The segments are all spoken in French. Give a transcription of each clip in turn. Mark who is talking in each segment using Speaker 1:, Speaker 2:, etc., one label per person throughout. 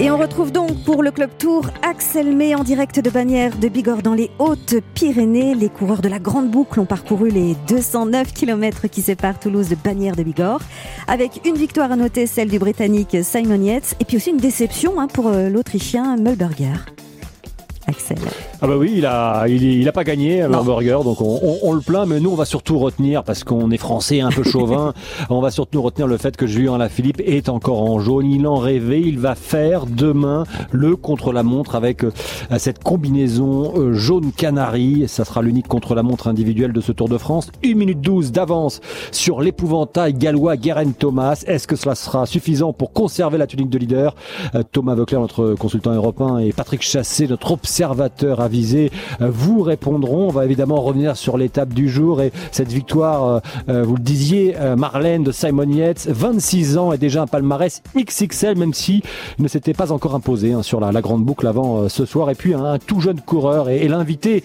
Speaker 1: Et on retrouve donc pour le Club Tour Axel May en direct de Bagnères de Bigorre dans les Hautes-Pyrénées. Les coureurs de la Grande Boucle ont parcouru les 209 km qui séparent Toulouse de Bagnères de Bigorre. Avec une victoire à noter, celle du Britannique Simon Yates. Et puis aussi une déception hein, pour euh, l'Autrichien Mulberger. Axel.
Speaker 2: Ah bah oui, il a, il, a pas gagné euh, Burger, donc on, le plaint, mais nous on va surtout retenir parce qu'on est français, un peu chauvin, on va surtout retenir le fait que Julien Lafilippe est encore en jaune. Il en rêvait, il va faire demain le contre-la-montre avec euh, cette combinaison euh, jaune canari. Ça sera l'unique contre-la-montre individuel de ce Tour de France. 1 minute 12 d'avance sur l'épouvantail gallois Guerin Thomas. Est-ce que cela sera suffisant pour conserver la tunique de leader? Thomas Veucler, notre consultant européen, et Patrick Chassé, notre observateur euh, vous répondront. On va évidemment revenir sur l'étape du jour et cette victoire, euh, euh, vous le disiez, Marlène de Simon Yates, 26 ans et déjà un palmarès XXL, même si ne s'était pas encore imposé hein, sur la, grande boucle avant ce soir. Et puis un, tout jeune coureur et, l'invité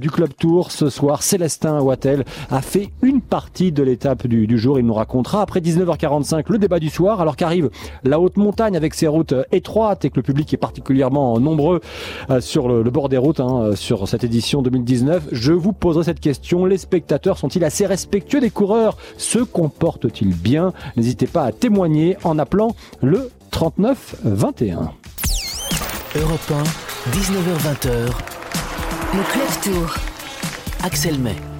Speaker 2: du Club Tour ce soir, Célestin Wattel, a fait une partie de l'étape du, jour. Il nous racontera après 19h45 le débat du soir, alors qu'arrive la haute montagne avec ses routes étroites et que le public est particulièrement nombreux sur le le, bord des routes hein, sur cette édition 2019. Je vous poserai cette question. Les spectateurs sont-ils assez respectueux des coureurs? Se comportent-ils bien? N'hésitez pas à témoigner en appelant le 39 21.
Speaker 3: Europe 1, 19h20.
Speaker 1: Le Club Tour.
Speaker 3: Axel May.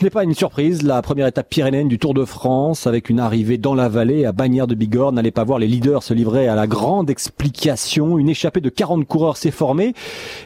Speaker 2: Ce n'est pas une surprise, la première étape pyrénéenne du Tour de France, avec une arrivée dans la vallée à Bagnères de Bigorre, n'allait pas voir les leaders se livrer à la grande explication. Une échappée de 40 coureurs s'est formée.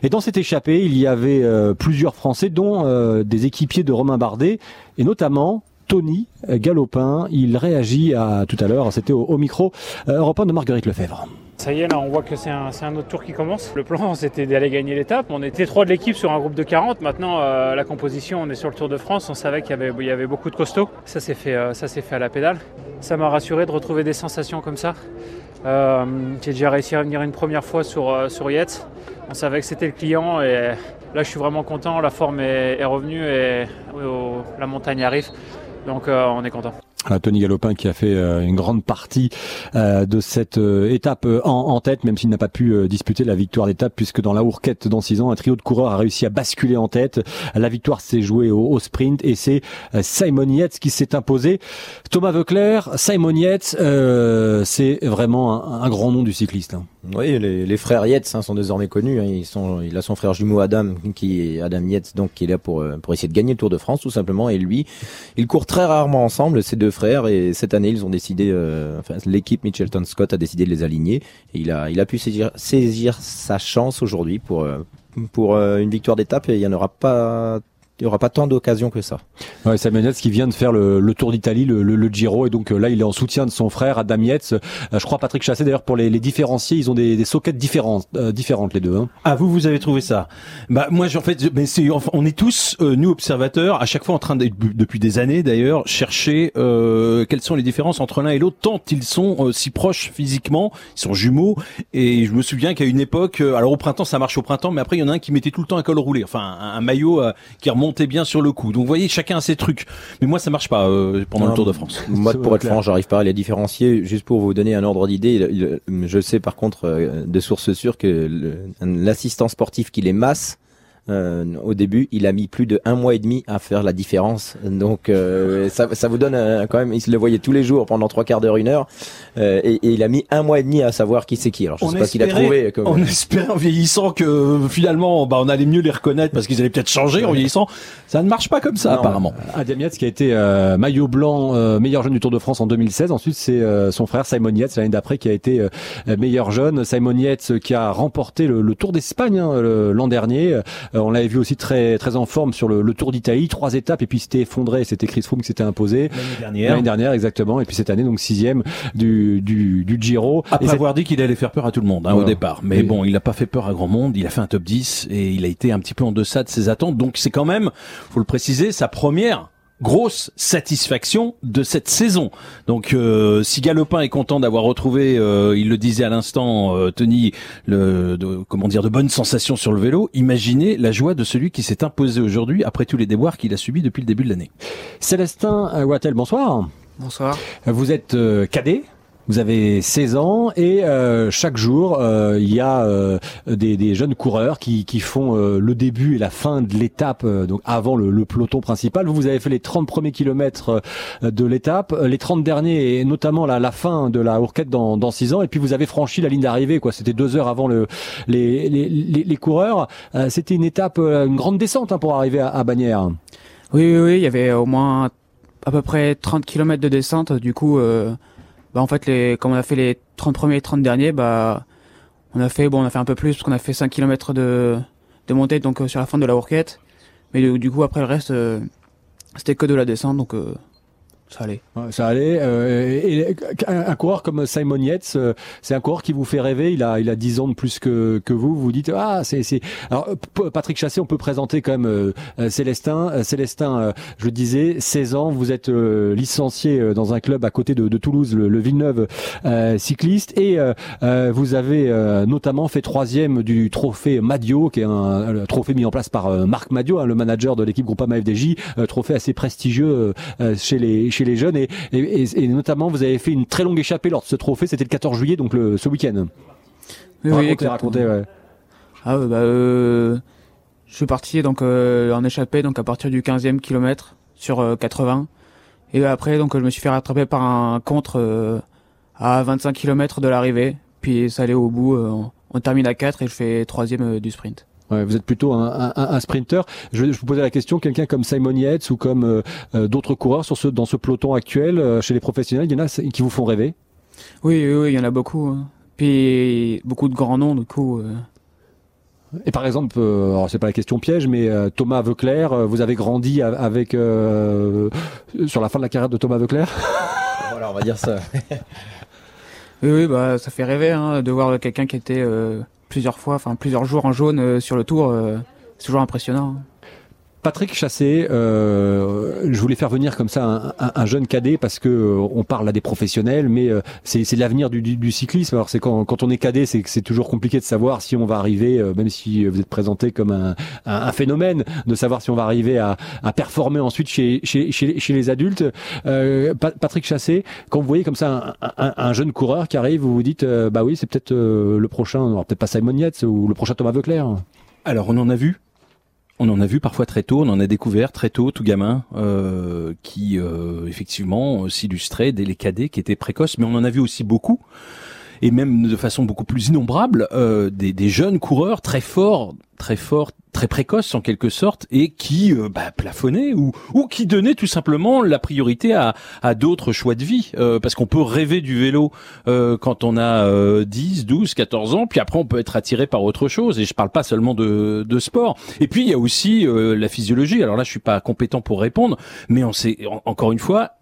Speaker 2: Et dans cette échappée, il y avait euh, plusieurs Français, dont euh, des équipiers de Romain Bardet, et notamment Tony Galopin. Il réagit à tout à l'heure, c'était au, micro euh, européen de Marguerite Lefebvre.
Speaker 4: Ça y est, là, on voit que c'est un, autre tour qui commence. Le plan, c'était d'aller gagner l'étape. On était trois de l'équipe sur un groupe de 40. Maintenant, euh, la composition, on est sur le Tour de France. On savait qu'il y avait, beaucoup de costauds. Ça s'est fait, euh, fait à la pédale. Ça m'a rassuré de retrouver des sensations comme ça. Euh, j'ai déjà réussi à venir une première fois sur, sur Yates. On savait que c'était le client et là, je suis vraiment content. La forme est, revenue et la montagne arrive. Donc, on est content.
Speaker 2: Tony Galopin qui a fait euh, une grande partie euh, de cette euh, étape en, tête, même s'il n'a pas pu disputer la victoire d'étape, puisque dans la Hourquette dans 6 ans, un trio de coureurs a réussi à basculer en tête. La victoire s'est jouée au, sprint et c'est Simon Yates qui s'est imposé. Thomas Veucler, Simon Yates, c'est vraiment un, grand nom du cycliste. Hein.
Speaker 5: Oui, les, frères Yates hein, sont désormais connus. Hein. Ils il a son frère jumeau Adam, qui est Adam Yates, donc qui est là pour pour essayer de gagner le Tour de France tout simplement. Et lui, ils courent très rarement ensemble. Ces deux frères et cette année ils ont décidé, euh, enfin l'équipe Mitchelton Scott a décidé de les aligner il a il a pu saisir, saisir sa chance aujourd'hui pour euh, pour euh, une victoire d'étape et il n'y en aura pas il n'y aura pas tant d'occasions que ça.
Speaker 2: Ouais, Samuel qui vient de faire le, le Tour d'Italie, le, le, Giro, et donc euh, là il est en soutien de son frère Adam Yates. Euh, je crois Patrick Chassé d'ailleurs pour les, les, différencier, ils ont des, des soquettes différentes, euh, différentes les deux. Hein.
Speaker 6: Ah vous vous avez trouvé ça Bah moi en fait, mais c'est on est tous nous observateurs à chaque fois en train de, depuis des années d'ailleurs chercher quelles sont les différences entre l'un et l'autre tant ils sont si proches physiquement, ils sont jumeaux et je me souviens qu'à une époque, alors au printemps ça marche au printemps, mais après il y en a un qui mettait tout le temps un col roulé, enfin un, un maillot qui remonte bien sur le coup. Donc vous voyez, chacun a ses trucs. Mais moi, ça marche pas euh, pendant le Tour de France.
Speaker 5: Moi, pour être franc, j'arrive pas à les différencier. Juste pour vous donner un ordre d'idée, je sais par contre euh, de sources sûres que l'assistant sportif qui les masse au début, il a mis plus de un mois et demi à faire la différence. Donc euh, ça, ça, vous donne euh, quand même. Il se le voyait tous les jours pendant trois quarts d'heure, une heure, euh, et, et, il a mis un mois et demi à savoir qui c'est qui. Alors je on sais pas qu'il a trouvé.
Speaker 6: On espère en vieillissant que finalement, bah, on allait mieux les reconnaître parce qu'ils allaient peut-être changer en vieillissant. Ça ne marche pas comme ça apparemment.
Speaker 2: Adam Yates qui a été maillot blanc meilleur jeune du Tour de France en 2016. Ensuite c'est son frère Simon Yates l'année d'après qui a été meilleur jeune. Simon Yates qui a remporté le, le Tour d'Espagne hein, l'an dernier. Euh, on l'avait vu aussi très très en forme sur le, Tour d'Italie, trois étapes et puis c'était effondré. C'était Chris Froome qui s'était imposé
Speaker 6: l'année dernière.
Speaker 2: L'année dernière exactement. Et puis cette année donc sixième du du, du Giro.
Speaker 6: Après avoir dit qu'il allait faire peur à tout le monde hein, au départ, mais bon, il n'a pas fait peur à grand monde. Il a fait un top 10 et il a été un petit peu en deçà de ses attentes. Donc c'est quand même, faut le préciser, sa première grosse satisfaction de cette saison. Donc euh, si Galopin est content d'avoir retrouvé, euh, il le disait à l'instant, euh, Tony, le, de, comment dire, de bonnes sensations sur le vélo, imaginez la joie de celui qui s'est imposé aujourd'hui après tous les déboires qu'il a subis depuis le début de l'année.
Speaker 2: Célestin Wattel, bonsoir.
Speaker 7: Bonsoir.
Speaker 2: Vous êtes cadet Vous avez 16 ans et euh, chaque jour, euh, il y a euh, des, des, jeunes coureurs qui, qui font le début et la fin de l'étape, donc avant le, le, peloton principal. Vous, vous avez fait les 30 premiers kilomètres de l'étape, les 30 derniers et notamment la, la fin de la Hourquette dans, dans 6 ans. Et puis vous avez franchi la ligne d'arrivée, quoi. C'était deux heures avant le, les, les, les, les coureurs. C'était une étape, une grande descente hein, pour arriver à, à Bagnères.
Speaker 7: Oui, oui, oui, il y avait au moins à peu près 30 kilomètres de descente. Du coup, euh, bah en fait les comme on a fait les 30 premiers et 30 derniers bah on a fait bon on a fait un peu plus parce qu'on a fait 5 km de de montée donc euh, sur la fin de la Hourquette mais du coup après le reste euh, c'était que de la descente donc euh, ça allait.
Speaker 2: ça allait. Euh, un, coureur comme Simon Yates, euh, c'est un coureur qui vous fait rêver. Il a, il a 10 ans de plus que, que vous. Vous dites ah c'est. Alors Patrick Chassé, on peut présenter quand même euh, Célestin. Célestin, je le disais, 16 ans. Vous êtes licencié dans un club à côté de, de Toulouse, le, Villeneuve cycliste, et vous avez notamment fait troisième du trophée Madio, qui est un, trophée mis en place par Marc Madio, hein, le manager de l'équipe Groupama FDJ, trophée assez prestigieux chez les chez les jeunes et, et, notamment vous avez fait une très longue échappée lors de ce trophée, c'était le 14 juillet, donc le, ce week-end.
Speaker 7: Oui, racontez, racontez, ouais. Ah bah, euh, je suis parti donc euh, en échappée donc à partir du 15e kilomètre sur 80 euh, et après donc je me suis fait rattraper par un contre euh, à 25 km de l'arrivée. Puis ça allait au bout on, on termine à 4 et je fais troisième du sprint
Speaker 2: vous êtes plutôt un, un, un sprinter. Je, je, vous posais la question, quelqu'un comme Simon Yates ou comme euh, euh, d'autres coureurs sur ce, dans ce peloton actuel, euh, chez les professionnels, il y en a qui vous font rêver?
Speaker 7: Oui, oui, il y en a beaucoup. Hein. Puis beaucoup de grands noms, du coup.
Speaker 2: Et par exemple, alors c'est pas la question piège, mais Thomas Veuclair, vous avez grandi avec sur la fin de la carrière de Thomas Veuclair?
Speaker 5: Voilà, on va dire ça.
Speaker 7: oui, oui, bah ça fait rêver hein, de voir quelqu'un qui était plusieurs fois, enfin plusieurs jours en jaune euh, sur le tour. Euh, c'est toujours impressionnant.
Speaker 2: Patrick Chassé, euh, je voulais faire venir comme ça un, un, jeune cadet parce que euh, on parle à des professionnels, mais euh, c'est l'avenir du, cyclisme. Alors c'est quand, on est cadet, c'est toujours compliqué de savoir si on va arriver, euh, même si vous êtes présenté comme un, phénomène, de savoir si on va arriver à, performer ensuite chez les adultes. Patrick Chassé, quand vous voyez comme ça un, jeune coureur qui arrive, vous vous dites, bah oui, c'est peut-être le prochain, peut-être pas Simon Yates ou le prochain Thomas Veuclair.
Speaker 6: Alors on en a vu on en a vu parfois très tôt, on en a découvert très tôt, tout gamin, euh, qui euh, effectivement s'illustrait dès les cadets, qui étaient précoces, mais on en a vu aussi beaucoup, et même de façon beaucoup plus innombrable, euh, des, des, jeunes coureurs très forts, très forts, très précoces en quelque sorte et qui euh, bah, plafonnaient ou, ou qui donnaient tout simplement la priorité à, à d'autres choix de vie. Euh, parce qu'on peut rêver du vélo euh, quand on a 10, 12, 14 ans puis après on peut être attiré par autre chose. Et je parle pas seulement de, de sport. Et puis il y a aussi la physiologie. Alors là je suis pas compétent pour répondre mais on sait encore une fois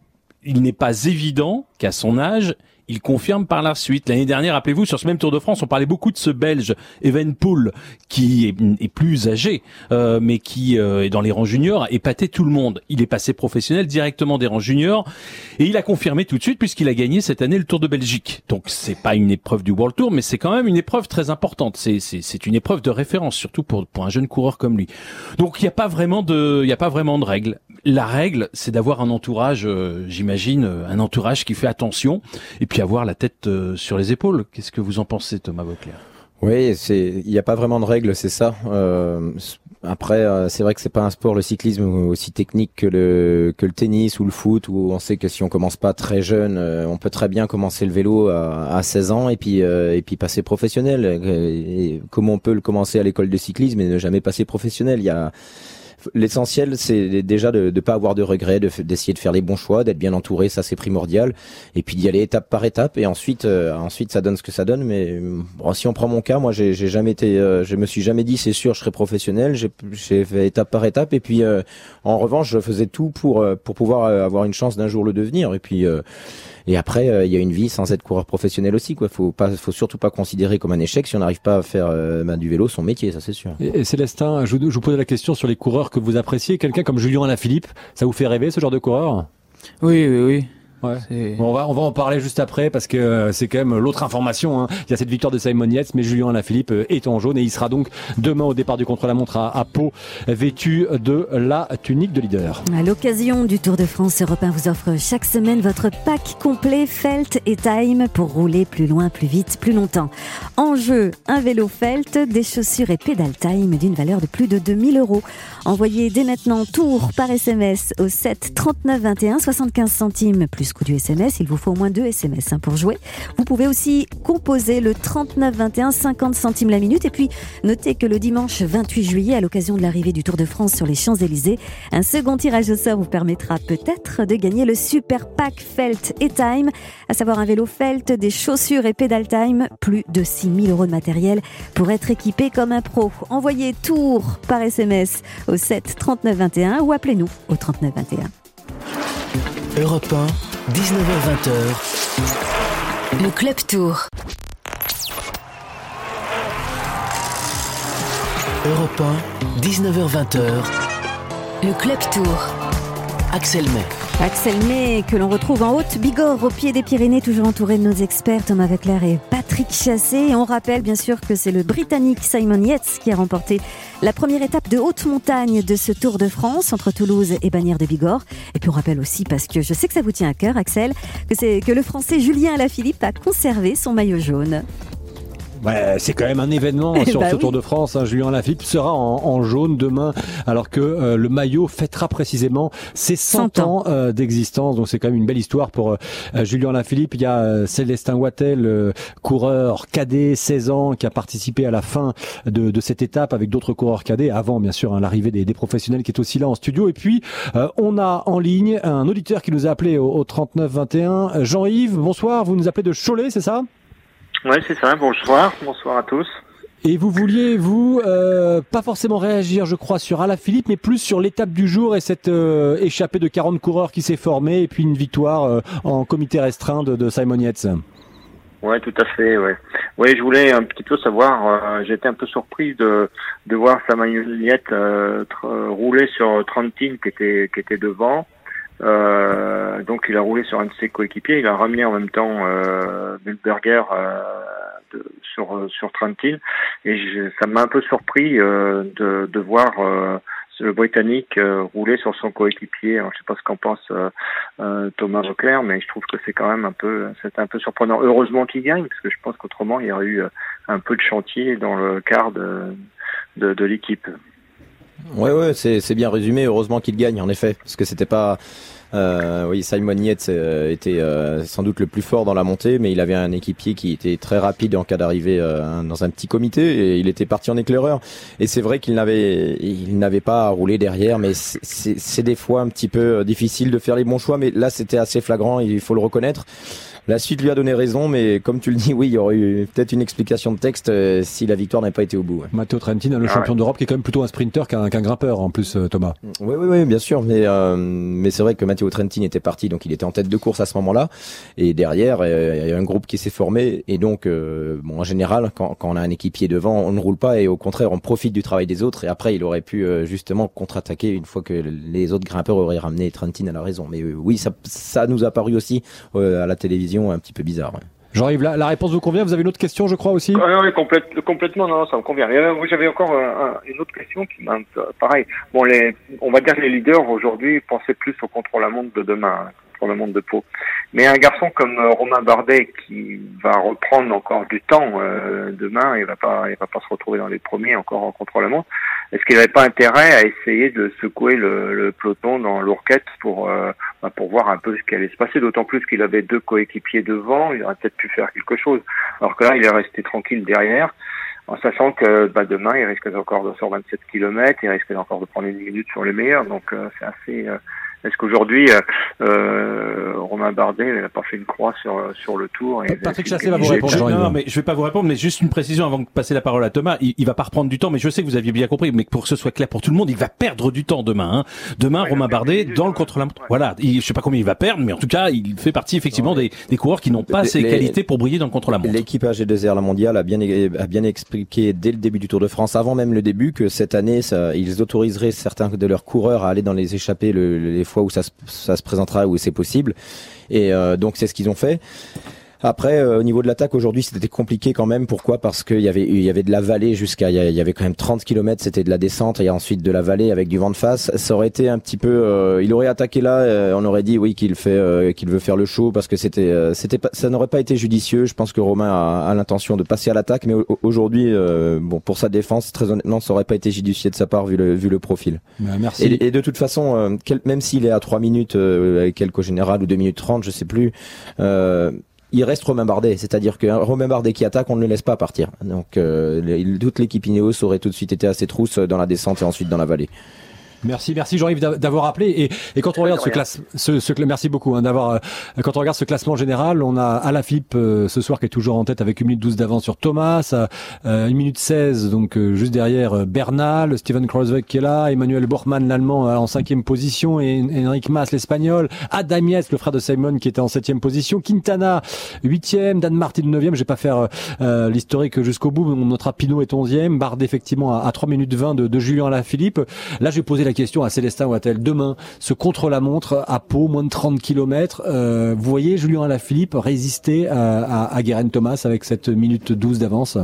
Speaker 6: il n'est pas évident qu'à son âge il confirme par la suite. L'année dernière, rappelez-vous, sur ce même Tour de France, on parlait beaucoup de ce Belge Evenpool qui est, plus âgé, euh, mais qui euh, est dans les rangs juniors, a épaté tout le monde. Il est passé professionnel directement des rangs juniors et il a confirmé tout de suite puisqu'il a gagné cette année le Tour de Belgique. Donc c'est pas une épreuve du World Tour, mais c'est quand même une épreuve très importante. C'est c'est une épreuve de référence, surtout pour pour un jeune coureur comme lui. Donc il n'y a pas vraiment de il y a pas vraiment de règles. La règle, c'est d'avoir un entourage, euh, j'imagine, un entourage qui fait attention et avoir la tête euh, sur les épaules. Qu'est-ce que vous en pensez, Thomas Vauclair?
Speaker 5: Oui, c'est il n'y a pas vraiment de règles, c'est ça. Euh, après, euh, c'est vrai que c'est pas un sport, le cyclisme, aussi technique que le que le tennis ou le foot, où on sait que si on commence pas très jeune, on peut très bien commencer le vélo à, à 16 ans et puis et puis passer professionnel. Et comment on peut le commencer à l'école de cyclisme et ne jamais passer professionnel? Il y a L'essentiel, c'est déjà de ne pas avoir de regrets, d'essayer de, faire les bons choix, d'être bien entouré, ça c'est primordial, et puis d'y aller étape par étape, et ensuite, euh, ensuite ça donne ce que ça donne. Mais bon, si on prend mon cas, moi j'ai jamais été, euh, je me suis jamais dit c'est sûr je serai professionnel. J'ai fait étape par étape, et puis euh, en revanche, je faisais tout pour pour pouvoir avoir une chance d'un jour le devenir, et puis et après, euh, il y a une vie sans être coureur professionnel aussi. Quoi, faut pas, faut surtout pas considérer comme un échec si on n'arrive pas à faire euh, ben, du vélo son métier, ça c'est sûr.
Speaker 2: Et, Célestin, je, je vous posais la question sur les coureurs que vous appréciez. Quelqu'un comme Julien Alaphilippe, ça vous fait rêver ce genre de coureur?
Speaker 7: Oui, oui, oui.
Speaker 2: Ouais. on va on va en parler juste après parce que euh, c'est quand même l'autre information. Hein. Il y a cette victoire de Simon Yates, mais Julien Alaphilippe euh, est en jaune et il sera donc demain au départ du contre-la-montre à, à, Pau, vêtu de la tunique de leader.
Speaker 1: À l'occasion du Tour de France, Europe 1 vous offre chaque semaine votre pack complet Felt et Time pour rouler plus loin, plus vite, plus longtemps. En jeu, un vélo Felt, des chaussures et pédale Time d'une valeur de plus de 2000 euros. Envoyez dès maintenant Tour par SMS au 7 39 21 75 centimes plus coût du SMS. Il vous faut au moins deux SMS hein, pour jouer. Vous pouvez aussi composer le 39 21 50 centimes la minute. Et puis, notez que le dimanche 28 juillet, à l'occasion de l'arrivée du Tour de France sur les Champs-Élysées, un second tirage au sort vous permettra peut-être de gagner le super pack Felt et Time, à savoir un vélo Felt, des chaussures et pédale Time, plus de 6000 euros de matériel pour être équipé comme un pro. Envoyez Tour par SMS au 7 39 21 ou appelez-nous au 39 21.
Speaker 3: Europe 1, 19h20.
Speaker 8: Le Club Tour.
Speaker 3: Europe 1, 19h20.
Speaker 8: Le Club Tour.
Speaker 3: Axel May.
Speaker 1: Axel May, que l'on retrouve en haute Bigorre, au pied des Pyrénées, toujours entouré de nos experts Thomas Veclair et Patrick Chassé. On rappelle bien sûr que c'est le Britannique Simon Yates qui a remporté la première étape de haute montagne de ce Tour de France entre Toulouse et Bagnères de Bigorre. Et puis on rappelle aussi, parce que je sais que ça vous tient à cœur, Axel, que c'est que le Français Julien Alaphilippe a conservé son maillot jaune.
Speaker 2: Ouais, c'est quand même un événement sur bah ce Tour de France. Hein. Julien Lafilippe sera en, jaune demain, alors que euh, le maillot fêtera précisément ses 100, ans, euh, d'existence. Donc c'est quand même une belle histoire pour euh, Julien Lafilippe. Il y a Célestin Wattel, coureur cadet, 16 ans, qui a participé à la fin de, de cette étape avec d'autres coureurs cadets, avant bien sûr hein, l'arrivée des, des, professionnels qui est aussi là en studio. Et puis on a en ligne un auditeur qui nous a appelé au, au 39 21. Jean-Yves, bonsoir. Vous nous appelez de Cholet, c'est ça?
Speaker 9: Oui, c'est ça. Bonsoir. Bonsoir à tous.
Speaker 2: Et vous vouliez, vous, euh, pas forcément réagir, je crois, sur Philippe, mais plus sur l'étape du jour et cette euh, échappée de 40 coureurs qui s'est formée, et puis une victoire euh, en comité restreint de, de Simon Yates.
Speaker 9: Ouais, tout à fait. Ouais. Oui, je voulais un petit peu savoir. J'étais un peu surpris de de voir Simon Yates rouler sur Trentine qui était qui était devant. Euh, donc il a roulé sur un de ses coéquipiers, il a ramené en même temps euh, euh, de, sur sur Trentin et ça m'a un peu surpris euh, de, de voir euh, le Britannique rouler sur son coéquipier. Je sais pas ce qu'en pense Thomas Leclerc, mais je trouve que c'est quand même un peu c'est un peu surprenant. Heureusement qu'il gagne parce que je pense qu'autrement il y aurait eu un peu de chantier dans le quart de de, de l'équipe.
Speaker 5: Ouais, ouais, c'est bien résumé. Heureusement qu'il gagne, en effet, parce que c'était pas. Euh, oui, Simon Yates euh, était euh, sans doute le plus fort dans la montée, mais il avait un équipier qui était très rapide en cas d'arrivée euh, dans un petit comité et il était parti en éclaireur. Et c'est vrai qu'il n'avait, il n'avait pas à rouler derrière, mais c'est des fois un petit peu difficile de faire les bons choix. Mais là, c'était assez flagrant, il faut le reconnaître. La suite lui a donné raison, mais comme tu le dis, oui, il y aurait eu peut-être une explication de texte euh, si la victoire n'avait pas été au bout.
Speaker 2: Matteo Trentin, le ah champion d'Europe, qui est quand même plutôt un sprinter qu'un grimpeur en plus, Thomas.
Speaker 5: Oui, oui, oui, bien sûr, mais euh, mais c'est vrai que Matteo Trentin était parti, donc il était en tête de course à ce moment-là, et derrière il y a un groupe qui s'est formé, et donc bon, en général, quand, on a un équipier devant, on ne roule pas, et au contraire, on profite du travail des autres, et après il aurait pu justement contre-attaquer une fois que les autres grimpeurs auraient ramené Trentin à la raison. Mais oui, ça nous a paru aussi à la télévision un petit peu bizarre.
Speaker 2: Jean-Yves, la, réponse vous convient? Vous avez une autre question, je crois aussi?
Speaker 9: Ah, Non, complètement, non, ça me convient. J'avais encore une autre question qui m'a pareil. Bon, les, on va dire les leaders aujourd'hui pensaient plus au contrôle à montre de demain, pour le monde de peau. Mais un garçon comme euh, Romain Bardet qui va reprendre encore du temps euh, demain, il va pas, il va pas se retrouver dans les premiers encore en contrôle à montre. Est-ce qu'il n'avait pas intérêt à essayer de secouer le, peloton dans l'ourquette pour euh, bah, pour voir un peu ce qui allait se passer, d'autant plus qu'il avait deux coéquipiers devant, il aurait peut-être pu faire quelque chose. Alors que là, il est resté tranquille derrière, en sachant que bah, demain, il risque encore de faire 27 km, il risque encore de prendre une minute sur les meilleurs, donc c'est assez est-ce qu'aujourd'hui, euh, euh, Romain Bardet n'a pas fait une croix sur, sur le tour et
Speaker 2: Patrick Chassé va vous répondre.
Speaker 6: Non, mais je vais pas vous répondre, mais juste une précision avant de passer la parole à Thomas. Il, il va pas reprendre du temps, mais je sais que vous aviez bien compris, mais pour que ce soit clair pour tout le monde, il va perdre du temps demain. Hein. Demain, Romain Bardet, dans le contre-la-montre. Voilà, il, je sais pas combien il va perdre, mais en tout cas, il fait partie effectivement des, des coureurs qui n'ont pas ces qualités pour briller dans le contre-la-montre.
Speaker 5: L'équipe AG2R, la mondiale, a bien, a bien expliqué dès le début du Tour de France, avant même le début, que cette année, ça, ils autoriseraient certains de leurs coureurs à aller dans les échappées le, les fois où ça se ça se présentera où c'est possible Et donc c'est ce qu'ils ont fait. Après, euh, au niveau de l'attaque aujourd'hui, c'était compliqué quand même. Pourquoi? Parce qu'il y avait il y avait de la vallée jusqu'à il y avait quand même 30 km, c'était de la descente et ensuite de la vallée avec du vent de face. Ça aurait été un petit peu, euh, il aurait attaqué là, euh, on aurait dit oui qu'il fait qu'il veut faire le show parce que c'était c'était pas, ça n'aurait pas été judicieux. Je pense que Romain a, a l'intention de passer à l'attaque, mais aujourd'hui, bon pour sa défense, très honnêtement, ça aurait pas été judicieux de sa part vu le vu le profil.
Speaker 2: Bah, merci.
Speaker 5: Et, et, de toute façon, même s'il est à 3 minutes avec quelques général ou 2 minutes 30, je sais plus. Euh, il reste Romain Bardet. C'est-à-dire que Romain Bardet qui attaque, on ne le laisse pas partir. Donc euh, toute l'équipe Ineos aurait tout de suite été à ses trousses dans la descente et ensuite dans la vallée.
Speaker 2: Merci, merci Jean-Yves d'avoir appelé. Et, et, quand on regarde ce classement, ce, ce, merci beaucoup hein, d'avoir. Euh, quand on regarde ce classement général, on a Alaphilippe euh, ce soir qui est toujours en tête avec 1 minute 12 d'avance sur Thomas, euh, 1 minute 16 donc euh, juste derrière euh, Bernal, Steven Kreuzweig qui est là, Emmanuel Bormann l'allemand en cinquième position et Enric Mas l'espagnol, Adam Yates le frère de Simon qui était en septième position, Quintana huitième, Dan Martin neuvième. Je vais pas faire l'historique jusqu'au bout. Notre Pinot est onzième, Bardet effectivement à, à 3 minutes 20 de, de Julien Alaphilippe. Là, je vais poser la question à Célestin Wattel. Demain, ce contre-la-montre à Pau, moins de 30 km, euh, vous voyez Julien Alaphilippe résister à, à, Guérin Thomas avec cette minute 12 d'avance?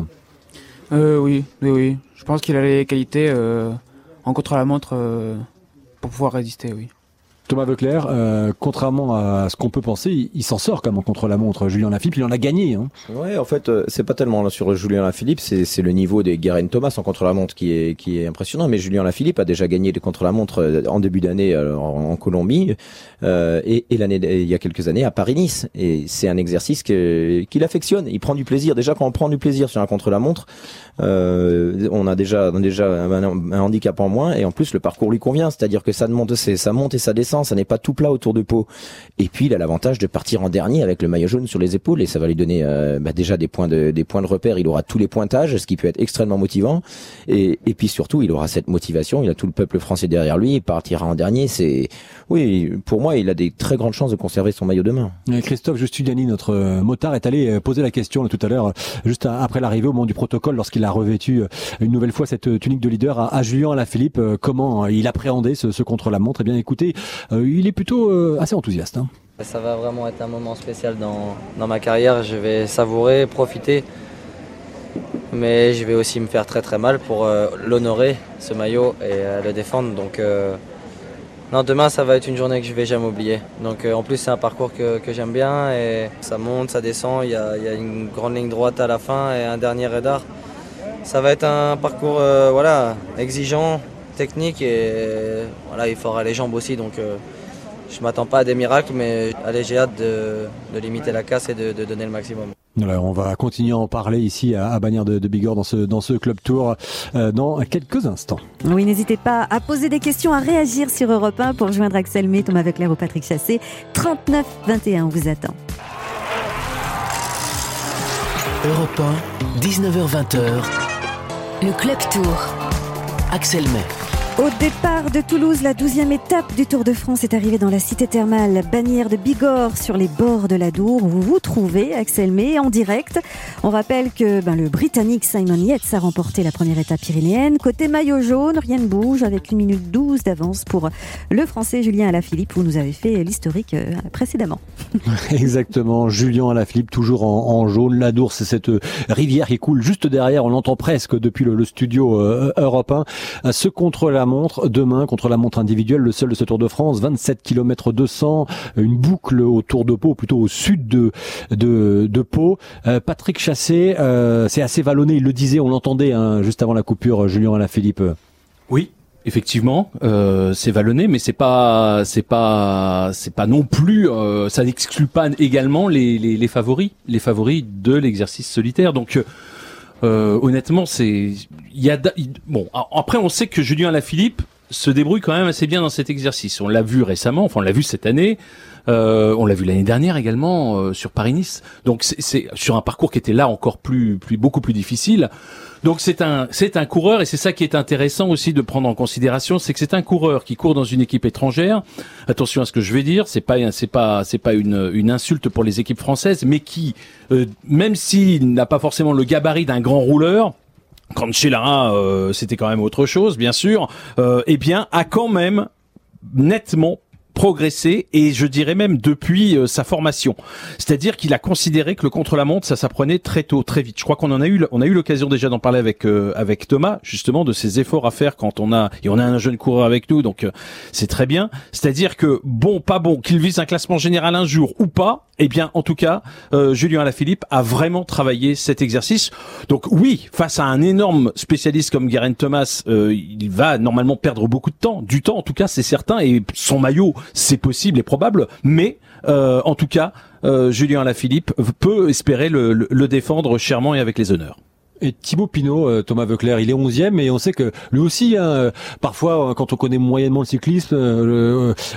Speaker 7: Euh, Oui, oui. Je pense qu'il a les qualités euh, en contre-la-montre pour pouvoir résister, oui.
Speaker 2: Thomas Veuclair, euh, contrairement à ce qu'on peut penser, il, s'en sort quand même contre la montre. Julien Lafilippe, il en a gagné. Hein.
Speaker 5: Ouais, en fait, euh, c'est pas tellement sur Julien Lafilippe, c'est le niveau des Guerin Thomas en contre la montre qui est qui est impressionnant. Mais Julien Lafilippe a déjà gagné des contre la montre euh, en début d'année euh, en, Colombie et, et l'année il y a quelques années à Paris-Nice. Et c'est un exercice qu'il affectionne. Il prend du plaisir. Déjà quand on prend du plaisir sur un contre la montre, on a déjà déjà un, un, handicap en moins et en plus le parcours lui convient. C'est-à-dire que ça monte, ça monte et ça descend ça n'est pas tout plat autour de Pau. Et puis il a l'avantage de partir en dernier avec le maillot jaune sur les épaules et ça va lui donner euh, bah, déjà des points de des points de repère. Il aura tous les pointages, ce qui peut être extrêmement motivant. Et, et puis surtout, il aura cette motivation. Il a tout le peuple français derrière lui. Il partira en dernier. C'est oui, pour moi, il a des très grandes chances de conserver son maillot demain.
Speaker 2: Christophe Justudiani, notre euh, motard, est allé euh, poser la question tout à l'heure, juste après l'arrivée au moment du protocole, lorsqu'il a revêtu une nouvelle fois cette tunique de leader à, à Julien Alaphilippe. Comment il appréhendait ce, ce contre-la-montre? Eh bien, écoutez, il est plutôt euh, assez enthousiaste. Hein.
Speaker 10: Ça va vraiment être un moment spécial dans, dans, ma carrière. Je vais savourer, profiter. Mais je vais aussi me faire très très mal pour euh, l'honorer, ce maillot, et euh, le défendre. Donc non, demain ça va être une journée que je vais jamais oublier. Donc en plus c'est un parcours que, que j'aime bien et ça monte, ça descend, il y, a, y, a, une grande ligne droite à la fin et un dernier radar. Ça va être un parcours voilà, exigeant, technique et voilà, il faudra les jambes aussi. Donc euh, je m'attends pas à des miracles, mais allez, j'ai hâte de, de, limiter la casse et de, de donner le maximum.
Speaker 2: Alors, on va continuer à en parler ici à, à Bagnères de, de, Bigorre dans ce, dans ce club tour euh, dans quelques instants.
Speaker 1: Oui, n'hésitez pas à poser des questions, à réagir sur Europe 1 pour joindre Axel May, Thomas Vecler ou Patrick Chassé. 39 21, on vous attend.
Speaker 3: Europe 1, 19h20.
Speaker 8: Le club tour.
Speaker 3: Axel May.
Speaker 1: Au départ de Toulouse, la douzième étape du Tour de France est arrivée dans la cité thermale Bannière de Bigorre sur les bords de la Dour où vous vous trouvez, Axel May, en direct. On rappelle que ben, le Britannique Simon Yates a remporté la première étape pyrénéenne. Côté maillot jaune, rien ne bouge avec une minute 12 d'avance pour le Français Julien Alaphilippe. Vous nous avez fait l'historique euh, précédemment.
Speaker 2: Exactement, Julien Alaphilippe toujours en, jaune. La Dour, c'est cette rivière qui coule juste derrière. On l'entend presque depuis le, studio euh, Europe 1. Ce contre la montre demain contre la montre individuelle, le seul de ce Tour de France, 27 km 200, une boucle autour de Pau, plutôt au sud de de, de Pau. Euh, Patrick Chassé, euh, c'est assez vallonné, il le disait, on l'entendait hein, juste avant la coupure, Julien Alaphilippe.
Speaker 6: Oui, Effectivement, euh, c'est vallonné, mais c'est pas, c'est pas, c'est pas non plus. Euh, ça n'exclut pas également les, les, les, favoris, les favoris de l'exercice solitaire. Donc, euh, honnêtement, c'est il y a bon. Après, on sait que Julien Lafilippe se débrouille quand même assez bien dans cet exercice. On l'a vu récemment, enfin on l'a vu cette année. Euh, on l'a vu l'année dernière également euh, sur Paris-Nice. Donc c'est sur un parcours qui était là encore plus, plus beaucoup plus difficile. Donc c'est un c'est un coureur et c'est ça qui est intéressant aussi de prendre en considération, c'est que c'est un coureur qui court dans une équipe étrangère. Attention à ce que je vais dire, c'est pas c'est pas c'est pas une, une insulte pour les équipes françaises, mais qui euh, même s'il n'a pas forcément le gabarit d'un grand rouleur, quand euh, c'était quand même autre chose, bien sûr, euh, eh bien, a quand même nettement progressé et je dirais même depuis euh, sa formation. C'est-à-dire qu'il a considéré que le contre-la-montre, ça s'apprenait très tôt, très vite. Je crois qu'on en a eu, on a eu l'occasion déjà d'en parler avec euh, avec Thomas, justement, de ses efforts à faire quand on a et on a un jeune coureur avec nous, donc euh, c'est très bien. C'est-à-dire que bon, pas bon, qu'il vise un classement général un jour ou pas, eh bien, en tout cas, Julien Alaphilippe a vraiment travaillé cet exercice. Donc oui, face à un énorme spécialiste comme Garen Thomas, il va normalement perdre beaucoup de temps, du temps en tout cas, c'est certain, et son maillot, c'est possible et probable, mais euh, en tout cas, euh, Julien Alaphilippe peut espérer le, le défendre chèrement et avec les honneurs.
Speaker 2: Et Thibaut Pinot, euh, Thomas Veuclair, il est 11e et on sait que lui aussi, hein, euh, parfois, euh, quand on connaît moyennement le cyclisme,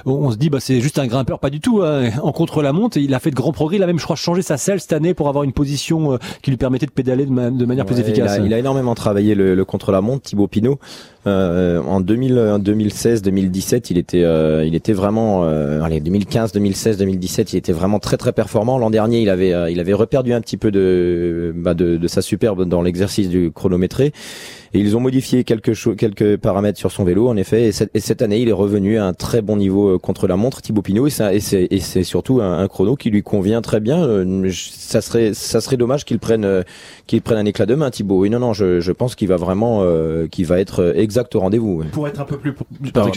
Speaker 2: on se dit bah c'est juste un grimpeur, pas du tout. Hein. En contre-la-montre, il a fait de grands progrès. Il a même, je crois, changé sa selle cette année pour avoir une position qui lui permettait de pédaler de, manière plus efficace.
Speaker 5: Il a, énormément travaillé le, le contre-la-montre, Thibaut Pinot. En 2000, 2016, 2017, il était, il était vraiment, allez, 2015, 2016, 2017, il était vraiment très très performant. L'an dernier, il avait, il avait reperdu un petit peu de, bah, de, de sa superbe dans les exercice du chronométré. Et ils ont modifié quelques, quelques paramètres sur son vélo, en effet. Et cette, année, il est revenu à un très bon niveau euh, contre la montre, Thibaut Pinot. Et, et c'est surtout un, chrono qui lui convient très bien. Euh, ça serait, ça serait dommage qu'il prenne, euh, qu'il prenne un éclat de main, Thibaut. Oui, non, non, je, je pense qu'il va vraiment, qu'il va être exact au rendez-vous.
Speaker 6: Pour être un peu plus, pour,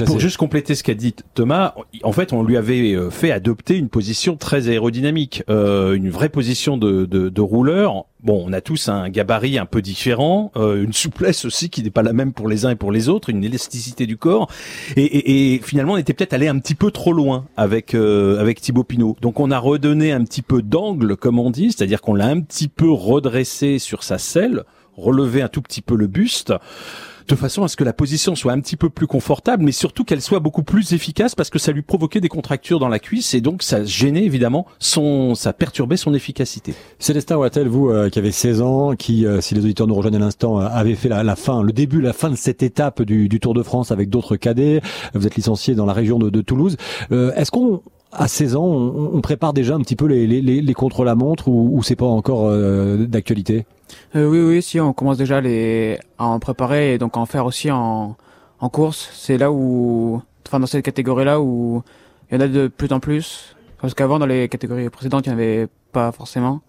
Speaker 6: pour juste compléter ce qu'a dit Thomas, en fait, on lui avait fait adopter une position très aérodynamique, une vraie position de, de, de rouleur Bon, on a tous un gabarit un peu différent, euh, une souplesse aussi qui n'est pas la même pour les uns et pour les autres, une élasticité du corps, et, finalement on était peut-être allé un petit peu trop loin avec euh, avec Thibaut Pinot. Donc on a redonné un petit peu d'angle, comme on dit, c'est-à-dire qu'on l'a un petit peu redressé sur sa selle, relevé un tout petit peu le buste de façon à ce que la position soit un petit peu plus confortable, mais surtout qu'elle soit beaucoup plus efficace parce que ça lui provoquait des contractures dans la cuisse et donc ça gênait évidemment son, ça perturbait son efficacité.
Speaker 2: Célestin Wattel, vous euh, qui avez 16 ans, qui, euh, si les auditeurs nous rejoignent à l'instant, euh, avez fait la, fin, le début, la fin de cette étape du, Tour de France avec d'autres cadets. Vous êtes licencié dans la région de, Toulouse. Est-ce qu'on à 16 ans, on, prépare déjà un petit peu les, contre-la-montre ou, ou c'est pas encore d'actualité?
Speaker 7: Euh, Oui, oui, si, on commence déjà les, à en préparer et donc à en faire aussi en, en course. C'est là où, enfin dans cette catégorie-là où il y en a de plus en plus. Parce qu'avant, dans les catégories précédentes, il n'y en avait pas forcément.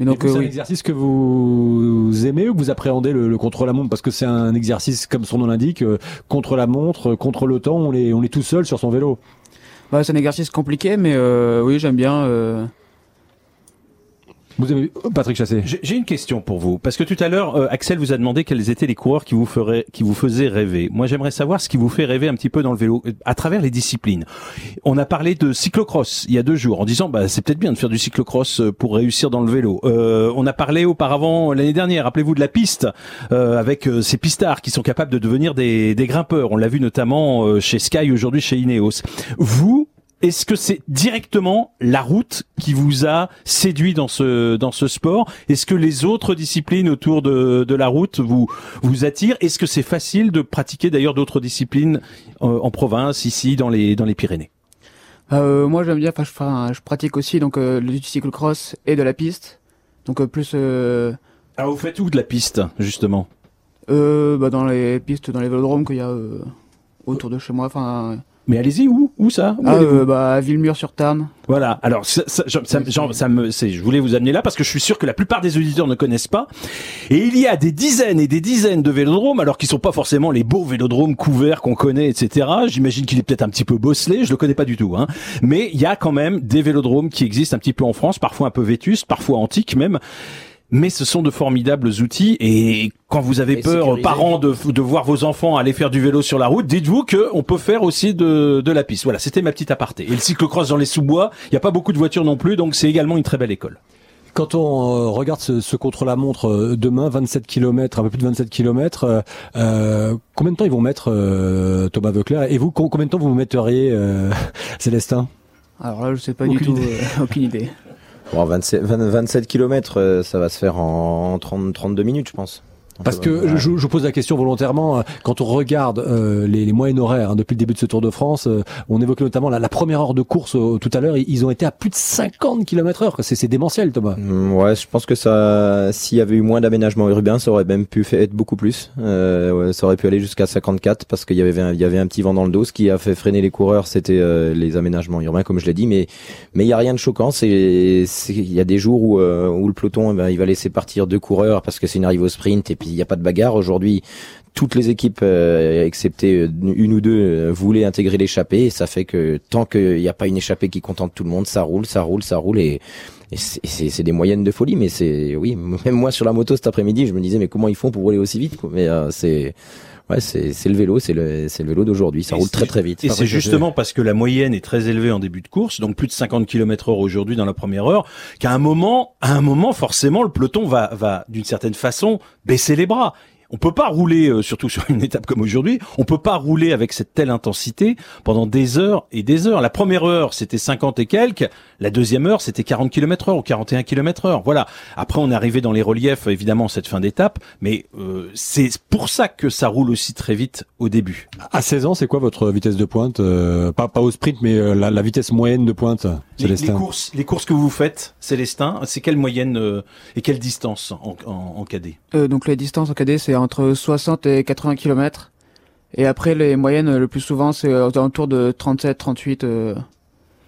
Speaker 2: Mais donc, c'est un exercice que vous aimez ou que vous appréhendez le, contre-la-montre Parce que c'est un exercice, comme son nom l'indique, euh, contre la montre, contre le temps, on est, on est tout seul sur son vélo.
Speaker 7: Bah, c'est un exercice compliqué, mais euh, oui, j'aime bien. Euh,
Speaker 2: vous avez Patrick Chassé.
Speaker 6: J'ai une question pour vous parce que tout à l'heure euh, Axel vous a demandé quels étaient les coureurs qui vous feraient qui vous faisaient rêver. Moi j'aimerais savoir ce qui vous fait rêver un petit peu dans le vélo euh, à travers les disciplines. On a parlé de cyclocross il y a deux jours en disant bah c'est peut-être bien de faire du cyclocross euh, pour réussir dans le vélo. Euh, on a parlé auparavant l'année dernière, rappelez-vous de la piste euh, avec ces pistards qui sont capables de devenir des, des grimpeurs. On l'a vu notamment chez Sky aujourd'hui chez Ineos. Vous est-ce que c'est directement la route qui vous a séduit dans ce dans ce sport? Est-ce que les autres disciplines autour de, de la route vous vous attirent? Est-ce que c'est facile de pratiquer d'ailleurs d'autres disciplines euh, en province, ici dans les dans les Pyrénées?
Speaker 7: Euh, Moi, j'aime bien. Enfin, je, pratique aussi donc euh, le cyclocross et de la piste. Donc euh, plus.
Speaker 6: Alors vous faites où de la piste justement?
Speaker 7: bah, dans les pistes, dans les vélodromes qu'il y a autour de chez moi. Enfin
Speaker 6: mais allez-y, où Où ça
Speaker 7: ah, euh, bah, à Villemur-sur-Tarn.
Speaker 6: Voilà. Alors, ça, ça, ça, ça me, je voulais vous amener là parce que je suis sûr que la plupart des auditeurs ne connaissent pas. Et il y a des dizaines et des dizaines de vélodromes, alors qu'ils sont pas forcément les beaux vélodromes couverts qu'on connaît, etc. J'imagine qu'il est peut-être un petit peu bosselé. Je le connais pas du tout, hein. Mais il y a quand même des vélodromes qui existent un petit peu en France, parfois un peu vétustes, parfois antiques même mais ce sont de formidables outils et quand vous avez peur, parents, de, de voir vos enfants aller faire du vélo sur la route, dites-vous que on peut faire aussi de, de la piste. Voilà, c'était ma petite aparté. Et le cyclocross dans les sous-bois, il n'y a pas beaucoup de voitures non plus, donc c'est également une très belle école.
Speaker 2: Quand on euh, regarde ce, ce contre-la-montre euh, demain, 27 km, un peu plus de 27 km, euh, combien de temps ils vont mettre Thomas Veuclair? Et vous, combien de temps vous vous metteriez, Célestin?
Speaker 7: Alors là, je sais pas du tout, aucune idée.
Speaker 5: Bon, 27, 27 km, ça va se faire en 30, 32 minutes, je pense.
Speaker 2: Parce que je, je, pose la question volontairement, euh, quand on regarde euh, les, les, moyennes horaires hein, depuis le début de ce Tour de France, euh, on évoquait notamment la, la, première heure de course tout à l'heure, ils ont été à plus de 50 km heure. C'est démentiel Thomas.
Speaker 5: Mm, ouais, je pense que ça, s'il y avait eu moins d'aménagement urbain, ça aurait même pu être beaucoup plus. Ouais, ça aurait pu aller jusqu'à 54 parce qu'il y avait un, il y avait un petit vent dans le dos. Ce qui a fait freiner les coureurs, c'était les aménagements urbains, comme je l'ai dit. Mais mais il y a rien de choquant. C'est il y a des jours où, où le peloton, eh ben, il va laisser partir deux coureurs parce que c'est une arrivée au sprint et puis il n'y a pas de bagarre. Aujourd'hui, toutes les équipes, euh, excepté euh, une ou deux, euh, voulaient intégrer l'échappée. Ça fait que tant qu'il n'y a pas une échappée qui contente tout le monde, ça roule, ça roule, ça roule. Et, c'est des moyennes de folie. Mais c'est oui, même moi sur la moto cet après-midi, je me disais mais comment ils font pour rouler aussi vite Mais c'est Ouais, c'est le vélo, c'est le, le vélo d'aujourd'hui. Ça roule très très vite.
Speaker 6: Et c'est justement parce que la moyenne est très élevée en début de course, donc plus de 50 km heure aujourd'hui dans la première heure, qu'à un moment, à un moment, forcément, le peloton va, va d'une certaine façon baisser les bras on peut pas rouler, euh, surtout sur une étape comme aujourd'hui, on peut pas rouler avec cette telle intensité pendant des heures et des heures. La première heure, c'était 50 et quelques. La deuxième heure, c'était 40 km heure ou 41 km heure. Voilà. Après, on est arrivé dans les reliefs, évidemment, cette fin d'étape, mais euh, c'est pour ça que ça roule aussi très vite au début.
Speaker 2: À 16 ans, c'est quoi votre vitesse de pointe euh, pas, pas au sprint, mais la, la, vitesse moyenne de pointe,
Speaker 6: Célestin les, courses, les courses que vous faites, Célestin, c'est quelle moyenne et quelle distance en, en, en cadet?
Speaker 7: Donc la distance en cadet, c'est entre 60 et 80 km. Et après, les moyennes, le plus souvent, c'est autour de 37, 38. Euh.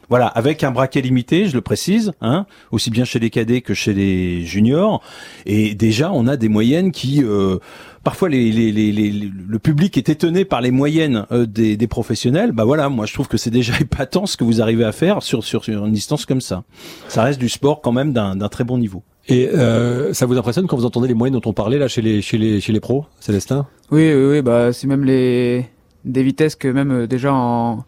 Speaker 6: Voilà, avec un braquet limité, je le précise, hein, aussi bien chez les cadets que chez les juniors. Et déjà, on a des moyennes qui, euh, parfois, les, les, les, le public est étonné par les moyennes euh, des, des, professionnels. Bah voilà, moi, je trouve que c'est déjà épatant ce que vous arrivez à faire sur, sur, sur une distance comme ça. Ça reste du sport quand même d'un très bon niveau.
Speaker 2: Et euh, ça vous impressionne quand vous entendez les moyennes dont on parlait là chez les chez les chez les pros, Célestin?
Speaker 7: Oui, oui, oui, bah c'est même les des vitesses que même euh, déjà en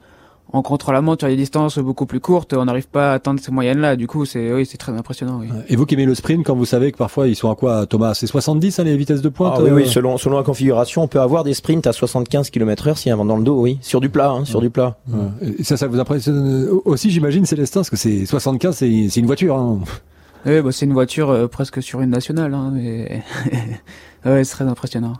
Speaker 7: en contre-la-montre sur des distances beaucoup plus courtes, on n'arrive pas à atteindre ces moyennes-là. Du coup, c'est oui, c'est très impressionnant. Oui.
Speaker 2: Et vous qui aimez le sprint, quand vous savez que parfois ils sont à quoi, Thomas? C'est 70 hein, les vitesses de pointe
Speaker 5: ah, Oui, oui, euh selon selon la configuration, on peut avoir des sprints à 75 km/h s'il y a un vent dans le dos, oui, sur du plat, hein, sur du plat.
Speaker 2: Et ça, ça vous impressionne aussi, j'imagine, Célestin, parce que c'est 75, c'est c'est une voiture. Hein.
Speaker 7: Oui, bah, c'est une voiture euh, presque sur une nationale, hein, mais ouais, c'est très impressionnant.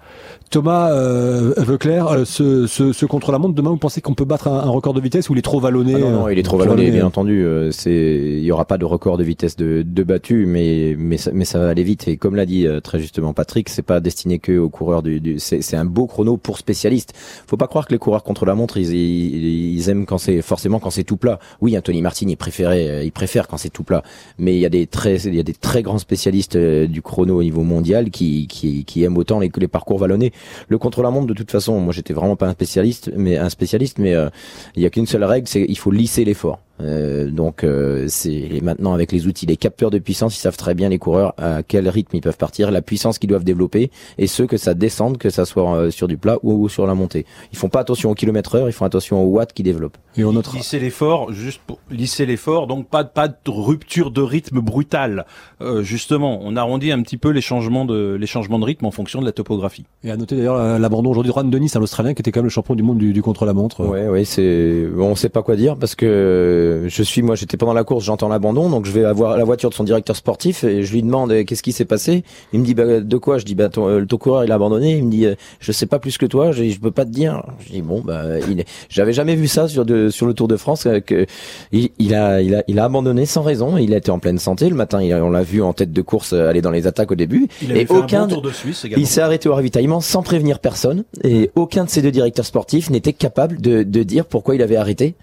Speaker 2: Thomas euh, Veuclair, euh, ce, ce, ce contre-la-montre, demain, vous pensez qu'on peut battre un, record de vitesse ou il est trop vallonné ah
Speaker 5: Non, non, il est trop vallonné, bien entendu. Euh, c'est, il y aura pas de record de vitesse de, de battu, mais mais ça, mais ça va aller vite. Et comme l'a dit très justement Patrick, c'est pas destiné que aux coureurs du. du c'est, un beau chrono pour spécialistes. Faut pas croire que les coureurs contre-la-montre, ils, ils, aiment quand c'est forcément quand c'est tout plat. Oui, Anthony Martin, il préférait, il préfère quand c'est tout plat. Mais il y a des très, il y a des très grands spécialistes du chrono au niveau mondial qui qui, qui aiment autant les, les parcours vallonnés. Le contre-la-montre, de toute façon, moi j'étais vraiment pas un spécialiste, mais un spécialiste, mais euh, il y a qu'une seule règle, c'est il faut lisser l'effort. Euh, donc euh, c'est maintenant avec les outils, les capteurs de puissance, ils savent très bien les coureurs à quel rythme ils peuvent partir, la puissance qu'ils doivent développer et ceux que ça descende, que ça soit euh, sur du plat ou, sur la montée. Ils font pas attention au kilomètre heure, ils font attention au watt qu'ils développent.
Speaker 6: Et on notera lisser l'effort, juste pour lisser l'effort, donc pas pas de rupture de rythme brutale. Euh, justement, on arrondit un petit peu les changements de les changements de rythme en fonction de la topographie.
Speaker 2: Et à noter d'ailleurs l'abandon aujourd'hui de Juan Denis, un Australien qui était quand même le champion du monde du, du contre-la-montre.
Speaker 5: Ouais, ouais, c'est on sait pas quoi dire parce que je suis moi j'étais pendant la course, j'entends l'abandon, donc je vais avoir la voiture de son directeur sportif et je lui demande euh, qu'est-ce qui s'est passé? Il me dit bah, de quoi? Je dis bah ton, euh, le coureur il a abandonné. Il me dit euh, je sais pas plus que toi, je, je peux pas te dire. Je dis bon bah il j'avais jamais vu ça sur de, sur le Tour de France que il, il, a il a il a abandonné sans raison. Il a été en pleine santé le matin. Il, on l'a vu en tête de course aller dans les attaques au début
Speaker 6: et aucun tour de Suisse
Speaker 5: il s'est arrêté au ravitaillement sans prévenir personne et aucun de ces deux directeurs sportifs n'était capable de, de dire pourquoi il avait arrêté.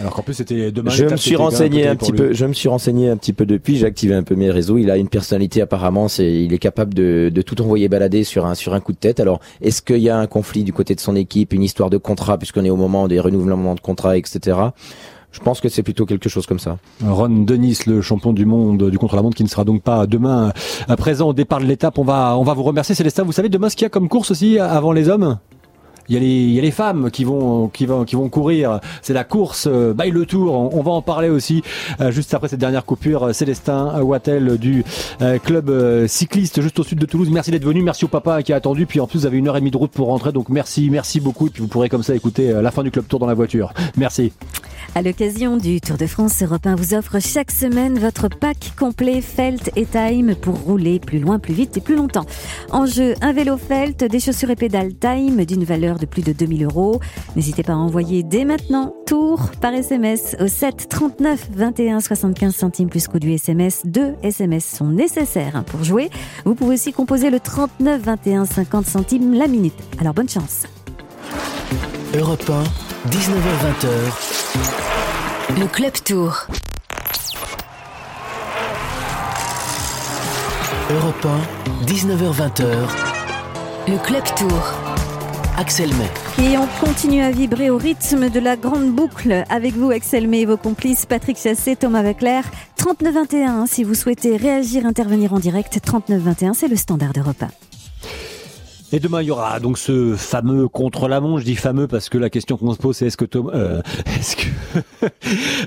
Speaker 2: Alors qu'en plus c'était demain.
Speaker 5: Je me suis renseigné un petit peu. Je me suis renseigné un petit peu depuis. J'ai activé un peu mes réseaux. Il a une personnalité apparemment. C'est, il est capable de, de tout envoyer balader sur un sur un coup de tête. Alors est-ce qu'il y a un conflit du côté de son équipe, une histoire de contrat puisqu'on est au moment des renouvellements de contrat, etc. Je pense que c'est plutôt quelque chose comme ça.
Speaker 2: Ron Denis, le champion du monde du contre-la-montre, qui ne sera donc pas demain à présent au départ de l'étape. On va, on va vous remercier, Célestin. Vous savez demain ce qu'il y a comme course aussi avant les hommes? Il y a les, femmes qui vont, qui vont, qui vont courir. C'est la course euh, by le Tour. On, va en parler aussi euh, juste après cette dernière coupure. Euh, Célestin Wattel du club cycliste juste au sud de Toulouse. Merci d'être venu. Merci au papa qui a attendu. Puis en plus, vous avez une heure et demie de route pour rentrer. Donc merci, merci beaucoup. Et puis vous pourrez comme ça écouter la fin du club Tour dans la voiture. Merci.
Speaker 1: À l'occasion du Tour de France, Europe 1 vous offre chaque semaine votre pack complet Felt et Time pour rouler plus loin, plus vite et plus longtemps. En jeu, un vélo Felt, des chaussures et pédales Time d'une valeur de plus de 2000 euros. N'hésitez pas à envoyer dès maintenant Tour par SMS au 7 39 21 75 centimes plus coût du SMS. Deux SMS sont nécessaires pour jouer. Vous pouvez aussi composer le 39 21 50 centimes la minute. Alors bonne chance.
Speaker 3: Europe 1, 19h20.
Speaker 8: Le Club Tour.
Speaker 3: Europe 1, 19h20.
Speaker 8: Le Club Tour.
Speaker 3: Axel May.
Speaker 1: Et on continue à vibrer au rythme de la grande boucle avec vous, Axel May et vos complices Patrick Chassé, Thomas Vaclair. 3921 si vous souhaitez réagir, intervenir en direct. 3921, c'est le standard de repas.
Speaker 2: Et demain, il y aura donc ce fameux contre-la-montre. Je dis fameux parce que la question qu'on se pose, c'est est-ce que Thomas, euh, est-ce que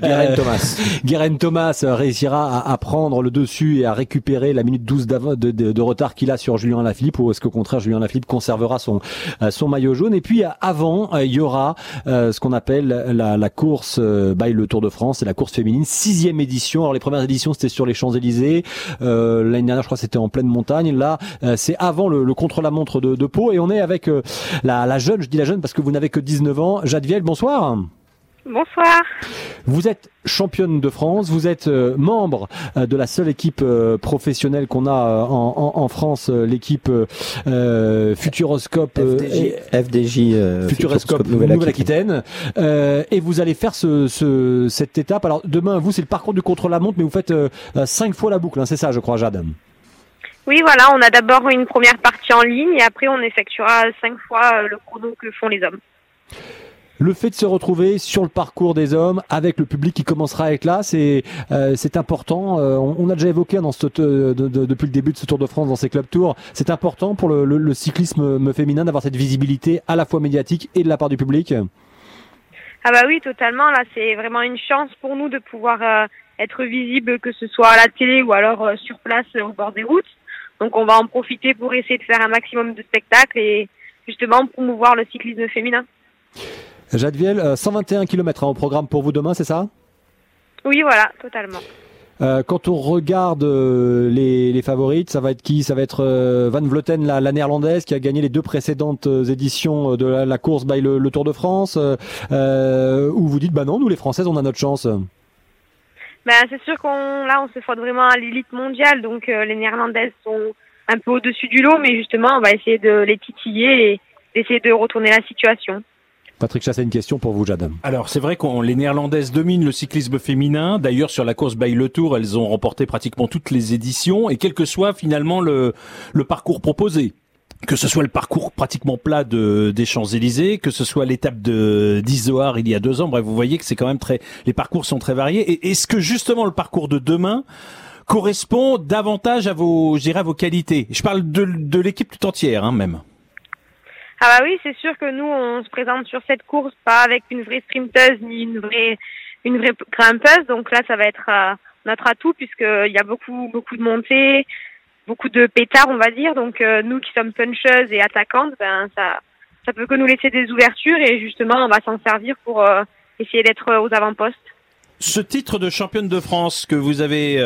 Speaker 5: Guérin Thomas,
Speaker 2: Guérin Thomas réussira à, à, prendre le dessus et à récupérer la minute 12 de, de, de, retard qu'il a sur Julien Lafilippe, ou est-ce qu'au contraire Julien Lafilippe conservera son euh, son maillot jaune Et puis avant, euh, il y aura ce qu'on appelle la, la course by le Tour de France, c'est la course féminine, sixième édition. Alors les premières éditions c'était sur les Champs Élysées. L'année dernière, je crois, c'était en pleine montagne. Là, c'est avant le, le contre-la-montre de de, Pau. Et on est avec euh, la, jeune, je dis la jeune parce que vous n'avez que 19 ans. Jadviel, bonsoir.
Speaker 11: Bonsoir.
Speaker 2: Vous êtes championne de France, vous êtes euh, membre euh, de la seule équipe professionnelle qu'on a en, France, l'équipe Futuroscope
Speaker 5: FDJ, FDJ
Speaker 2: Futuroscope Nouvelle-Aquitaine. et vous allez faire ce, cette étape. Alors demain, vous, c'est le parcours du contre-la-montre, mais vous faites cinq fois la boucle, hein, c'est ça, je crois, Jade
Speaker 11: oui, voilà, on a d'abord une première partie en ligne et après on effectuera cinq fois euh, le chrono que font les hommes.
Speaker 2: Le fait de se retrouver sur le parcours des hommes avec le public qui commencera à être là, c'est euh, c'est important. Euh, on, a déjà évoqué dans ce, depuis le début de ce Tour de France, dans ces clubs tours, c'est important pour le, le, cyclisme féminin d'avoir cette visibilité à la fois médiatique et de la part du public.
Speaker 11: Ah bah oui, totalement. Là, c'est vraiment une chance pour nous de pouvoir être visible, que ce soit à la télé ou alors sur place au bord des routes. Donc on va en profiter pour essayer de faire un maximum de spectacles et justement promouvoir le cyclisme féminin.
Speaker 2: Jadviel, 121 km au programme pour vous demain, c'est ça?
Speaker 11: Oui, voilà, totalement.
Speaker 2: Euh, quand on regarde euh, les, favorites, ça va être qui? Ça va être euh, Van Vleuten, la, néerlandaise, qui a gagné les deux précédentes éditions de la, course by le, Tour de France. où vous dites, bah non, nous les Françaises, on a notre chance.
Speaker 11: Ben, c'est sûr qu'on là on se frotte vraiment à l'élite mondiale, donc euh, les Néerlandaises sont un peu au-dessus du lot, mais justement on va essayer de les titiller et d'essayer de retourner la situation.
Speaker 2: Patrick Chassé, une question pour vous, Jadam.
Speaker 6: Alors, c'est vrai que les Néerlandaises dominent le cyclisme féminin. D'ailleurs, sur la course Bay Le Tour, elles ont remporté pratiquement toutes les éditions. Et quel que soit finalement le, le parcours proposé, que ce soit le parcours pratiquement plat de, des Champs-Élysées, que ce soit l'étape de d'Izoard il y a deux ans. Bref, vous voyez que c'est quand même très, les parcours sont très variés. Et est-ce que justement le parcours de demain correspond davantage à vos, je dirais, à vos qualités? Je parle de, de l'équipe tout entière, hein, même.
Speaker 11: Ah bah oui, c'est sûr que nous, on se présente sur cette course pas avec une vraie sprinteuse ni une vraie, une vraie grimpeuse. Donc là, ça va être euh, notre atout puisqu'il y a beaucoup, beaucoup de montées, beaucoup de pétards, on va dire. Donc euh, nous qui sommes puncheuses et attaquantes, ben ça ça peut que nous laisser des ouvertures et justement on va s'en servir pour euh, essayer d'être euh, aux avant-postes.
Speaker 6: Ce titre de championne de France que vous avez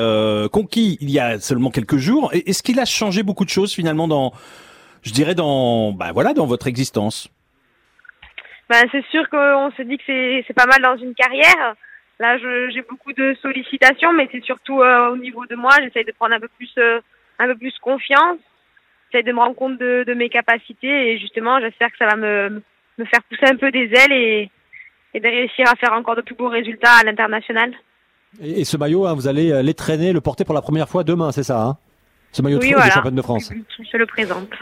Speaker 6: conquis il y a seulement quelques jours, est-ce qu'il a changé beaucoup de choses finalement dans, je dirais dans, ben voilà, dans votre existence?
Speaker 11: Ben, c'est sûr qu'on se dit que c'est c'est pas mal dans une carrière. Là, j'ai beaucoup de sollicitations, mais c'est surtout au niveau de moi. J'essaye de prendre un peu plus un peu plus confiance, j'essaie de me rendre compte de, mes capacités et justement j'espère que ça va me, faire pousser un peu des ailes et, et de réussir à faire encore de plus beaux résultats à l'international.
Speaker 2: Et, ce maillot, hein, vous allez euh, l'étraîner, le porter pour la première fois demain, c'est ça hein? Ce maillot
Speaker 11: oui,
Speaker 2: de,
Speaker 11: voilà.
Speaker 2: championne de France.
Speaker 11: Je le présente.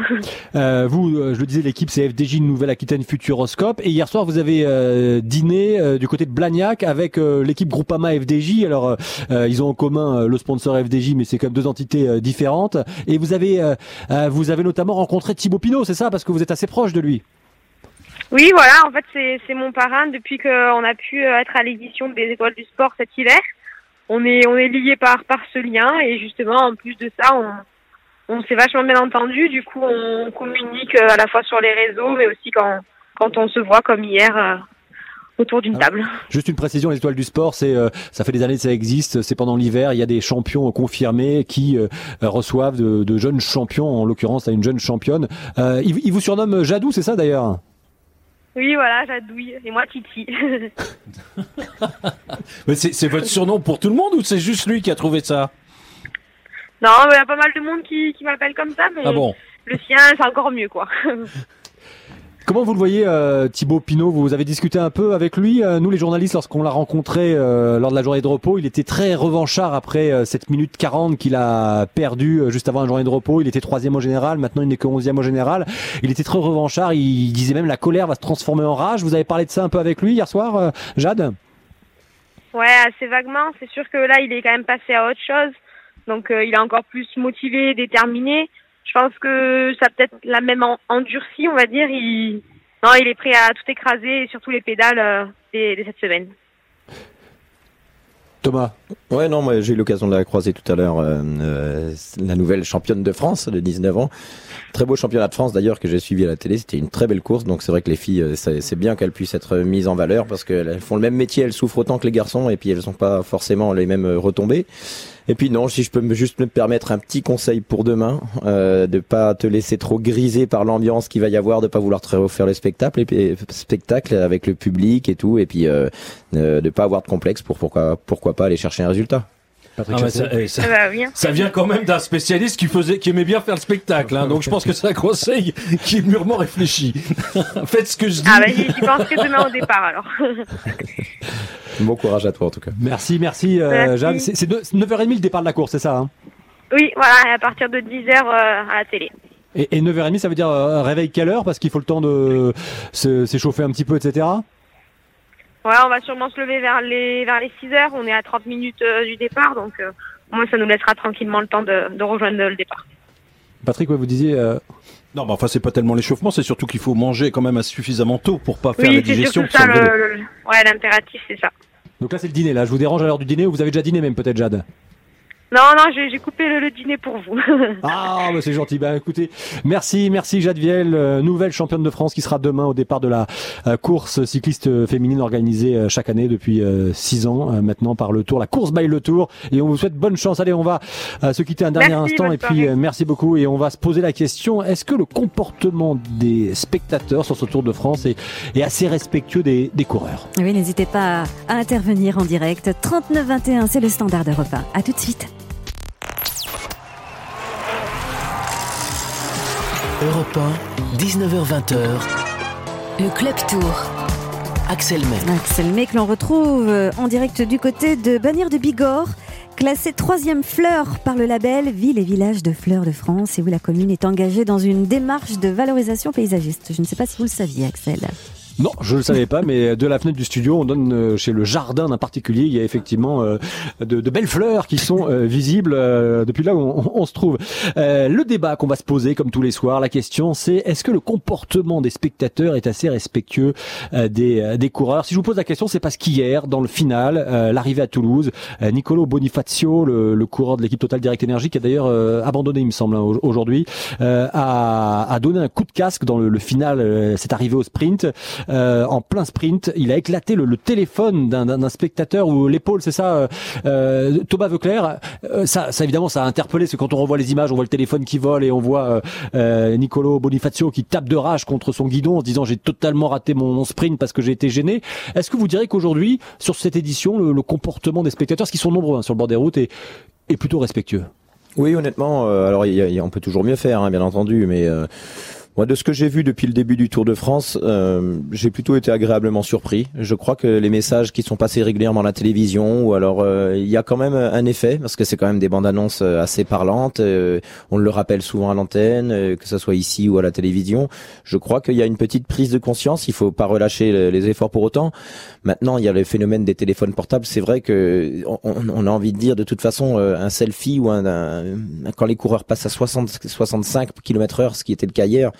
Speaker 2: Euh, vous, euh, je le disais, l'équipe c'est FDJ Nouvelle-Aquitaine Futuroscope. Et hier soir, vous avez euh, dîné euh, du côté de Blagnac avec l'équipe Groupama FDJ. Alors, ils ont en commun le sponsor FDJ, mais c'est quand même deux entités différentes. Et vous avez, vous avez notamment rencontré Thibaut Pinot, c'est ça, parce que vous êtes assez proche de lui.
Speaker 11: Oui, voilà, en fait, c'est mon parrain depuis qu'on a pu être à l'édition des Étoiles du Sport cet hiver. On est, on est liés par, par ce lien et justement, en plus de ça, on, on s'est vachement bien entendu. Du coup, on communique à la fois sur les réseaux, mais aussi quand, quand on se voit comme hier autour d'une table.
Speaker 2: Juste une précision, les étoiles du sport, c'est euh, ça fait des années que ça existe. C'est pendant l'hiver, il y a des champions confirmés qui euh, reçoivent de, de, jeunes champions. En l'occurrence, à une jeune championne. Euh, il, il, vous surnomme Jadou, c'est ça d'ailleurs?
Speaker 11: Oui, voilà, Jadouille et moi Titi.
Speaker 6: Mais c'est votre surnom pour tout le monde ou c'est juste lui qui a trouvé ça?
Speaker 11: Non, il y a pas mal de monde qui, qui m'appelle comme ça, mais
Speaker 6: ah bon?
Speaker 11: le sien, c'est encore mieux, quoi.
Speaker 2: Comment vous le voyez, euh, Thibaut Pinot? Vous avez discuté un peu avec lui. Euh, nous, les journalistes, lorsqu'on l'a rencontré euh, lors de la journée de repos, il était très revanchard après cette minute 40 qu'il a perdu juste avant la journée de repos. Il était troisième au général, maintenant il n'est que onzième au général. Il était très revanchard. Il disait même la colère va se transformer en rage. Vous avez parlé de ça un peu avec lui hier soir, Jade?
Speaker 11: Ouais, assez vaguement. C'est sûr que là, il est quand même passé à autre chose. Donc, il est encore plus motivé, déterminé je pense que ça peut-être la même endurci, on va dire. Il, non, il est prêt à tout écraser, et surtout les pédales euh, de, cette semaine.
Speaker 2: Thomas
Speaker 5: Ouais, non, moi j'ai eu l'occasion de la croiser tout à l'heure, euh, euh, la nouvelle championne de France de 19 ans. Très beau championnat de France d'ailleurs que j'ai suivi à la télé, c'était une très belle course, donc c'est vrai que les filles, c'est bien qu'elles puissent être mises en valeur parce qu'elles font le même métier, elles souffrent autant que les garçons et puis elles n'ont pas forcément les mêmes retombées. Et puis non, si je peux juste me permettre un petit conseil pour demain, euh, de pas te laisser trop griser par l'ambiance qu'il va y avoir, de pas vouloir te refaire le spectacle, et, spectacle avec le public et tout, et puis euh, euh, de pas avoir de complexe pour pourquoi pourquoi pas aller chercher un résultat.
Speaker 6: Ah eh, ça, ça, vient quand même d'un spécialiste qui faisait, qui aimait bien faire le spectacle, hein, donc je pense que c'est un conseil qui est mûrement réfléchi. Faites ce que je dis.
Speaker 11: Ah bah j'y penserai demain au départ alors.
Speaker 5: Bon courage à toi en tout cas.
Speaker 2: Merci, merci, euh, Jeanne. C'est 9h30 le départ de la course, c'est ça hein?
Speaker 11: Oui, voilà, à partir de 10h euh, à la télé.
Speaker 2: Et, 9h30, ça veut dire euh, réveil quelle heure? Parce qu'il faut le temps de s'échauffer un petit peu, etc.
Speaker 11: Ouais, on va sûrement se lever vers les, vers les 6h. On est à 30 minutes du départ, donc au moins ça nous laissera tranquillement le temps de, rejoindre le départ.
Speaker 2: Patrick, vous disiez.
Speaker 6: Non, mais enfin, c'est pas tellement l'échauffement, c'est surtout qu'il faut manger quand même suffisamment tôt pour pas faire la digestion.
Speaker 11: Oui, c'est ça, le, ouais, l'impératif, c'est ça.
Speaker 2: Donc là, c'est le dîner, là. Je vous dérange à l'heure du dîner ou vous avez déjà dîné même, peut-être, Jade?
Speaker 11: Non, non, j'ai coupé le, dîner pour vous.
Speaker 2: ah, bah c'est gentil. Bah écoutez, merci, merci Jade Viel, euh, nouvelle championne de France qui sera demain au départ de la euh, course cycliste féminine organisée euh, chaque année depuis six ans maintenant par le Tour, la course by le Tour. Et on vous souhaite bonne chance. Allez, on va se quitter un dernier instant et puis merci beaucoup et on va se poser la question est-ce que le comportement des spectateurs sur ce Tour de France est, est assez respectueux des, des coureurs?
Speaker 1: Oui, n'hésitez pas à intervenir en direct. 39-21, c'est le standard de repas. À tout de suite.
Speaker 3: Europe 1, 19h20h.
Speaker 8: Le Club Tour.
Speaker 3: Axel May.
Speaker 1: Axel May que l'on retrouve euh, en direct du côté de Bagnères de Bigorre. Classé troisième fleur par le label Ville et Village de Fleurs de France et où la commune est engagée dans une démarche de valorisation paysagiste. Je ne sais pas si vous le saviez, Axel.
Speaker 2: Non, je ne le savais pas, mais de la fenêtre du studio, on donne euh, chez le jardin d'un particulier, il y a effectivement euh, de, belles fleurs qui sont euh, visibles depuis là où on, se trouve. le débat qu'on va se poser, comme tous les soirs, la question c'est est-ce que le comportement des spectateurs est assez respectueux des, des coureurs? Si je vous pose la question, c'est parce qu'hier, dans le final, l'arrivée à Toulouse, Nicolo Bonifacio, le, coureur de l'équipe Total Direct Energy, qui a d'ailleurs abandonné, il me semble, hein, aujourd'hui, a, donné un coup de casque dans le, le final, cette arrivée au sprint. Euh, en plein sprint. Il a éclaté le, téléphone d'un spectateur ou l'épaule, c'est ça, euh, euh, Thomas Veuclair. ça, ça évidemment, ça a interpellé. C'est quand on revoit les images, on voit le téléphone qui vole et on voit Nicolo Bonifacio qui tape de rage contre son guidon en disant j'ai totalement raté mon, sprint parce que j'ai été gêné. Est-ce que vous direz qu'aujourd'hui, sur cette édition, le, comportement des spectateurs, qui sont nombreux hein, sur le bord des routes, est, est plutôt respectueux?
Speaker 5: Oui, honnêtement. alors, on peut toujours mieux faire, hein, bien entendu, mais moi, de ce que j'ai vu depuis le début du Tour de France, euh, j'ai plutôt été agréablement surpris. Je crois que les messages qui sont passés régulièrement à la télévision, ou alors euh, il y a quand même un effet, parce que c'est quand même des bandes annonces euh, assez parlantes. on le rappelle souvent à l'antenne, que ce soit ici ou à la télévision. Je crois qu'il y a une petite prise de conscience. Il faut pas relâcher les efforts pour autant. Maintenant, il y a le phénomène des téléphones portables. C'est vrai que on, a envie de dire de toute façon un selfie ou un, quand les coureurs passent à 60, 65 km/h, ce qui était le cas hier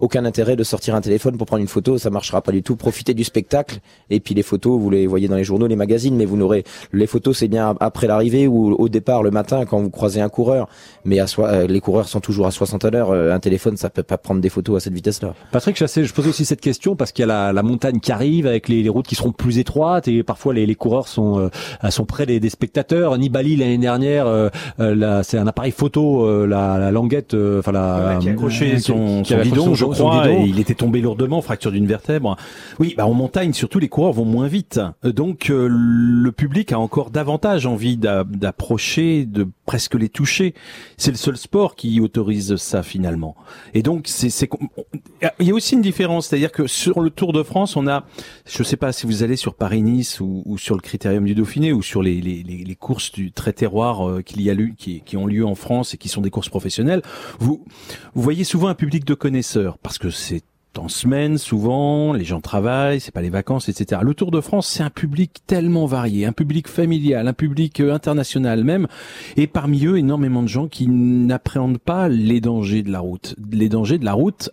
Speaker 5: aucun intérêt de sortir un téléphone pour prendre une photo, ça marchera pas du tout. Profitez du spectacle et puis les photos, vous les voyez dans les journaux, les magazines, mais vous n'aurez les photos, c'est bien après l'arrivée ou au départ le matin quand vous croisez un coureur. Mais à soi, euh, les coureurs sont toujours à 60 à l'heure. Euh, un téléphone, ça peut pas prendre des photos à cette vitesse-là.
Speaker 2: Patrick Chassé, je pose aussi cette question parce qu'il y a la, la, montagne qui arrive avec les, les, routes qui seront plus étroites et parfois les, les coureurs sont euh, sont près des, des spectateurs. Nibali l'année dernière, euh, c'est un appareil photo, la, la, languette, enfin la
Speaker 6: qui a accroché son, son bidon, je et il était tombé lourdement, fracture d'une vertèbre. Oui, bah en montagne surtout les coureurs vont moins vite, donc le public a encore davantage envie d'approcher, de presque les toucher. C'est le seul sport qui autorise ça finalement. Et donc c'est il y a aussi une différence, c'est-à-dire que sur le Tour de France, on a, je sais pas si vous allez sur Paris-Nice ou, sur le Critérium du Dauphiné ou sur les, les, les courses du très terroir euh, qu'il y a qui, qui ont lieu en France et qui sont des courses professionnelles, vous vous voyez souvent un public de connaisseurs parce que c'est en semaine souvent, les gens travaillent, c'est pas les vacances, etc. Le Tour de France, c'est un public tellement varié, un public familial, un public euh, international même, et parmi eux énormément de gens qui n'appréhendent pas les dangers de la route, les dangers de la route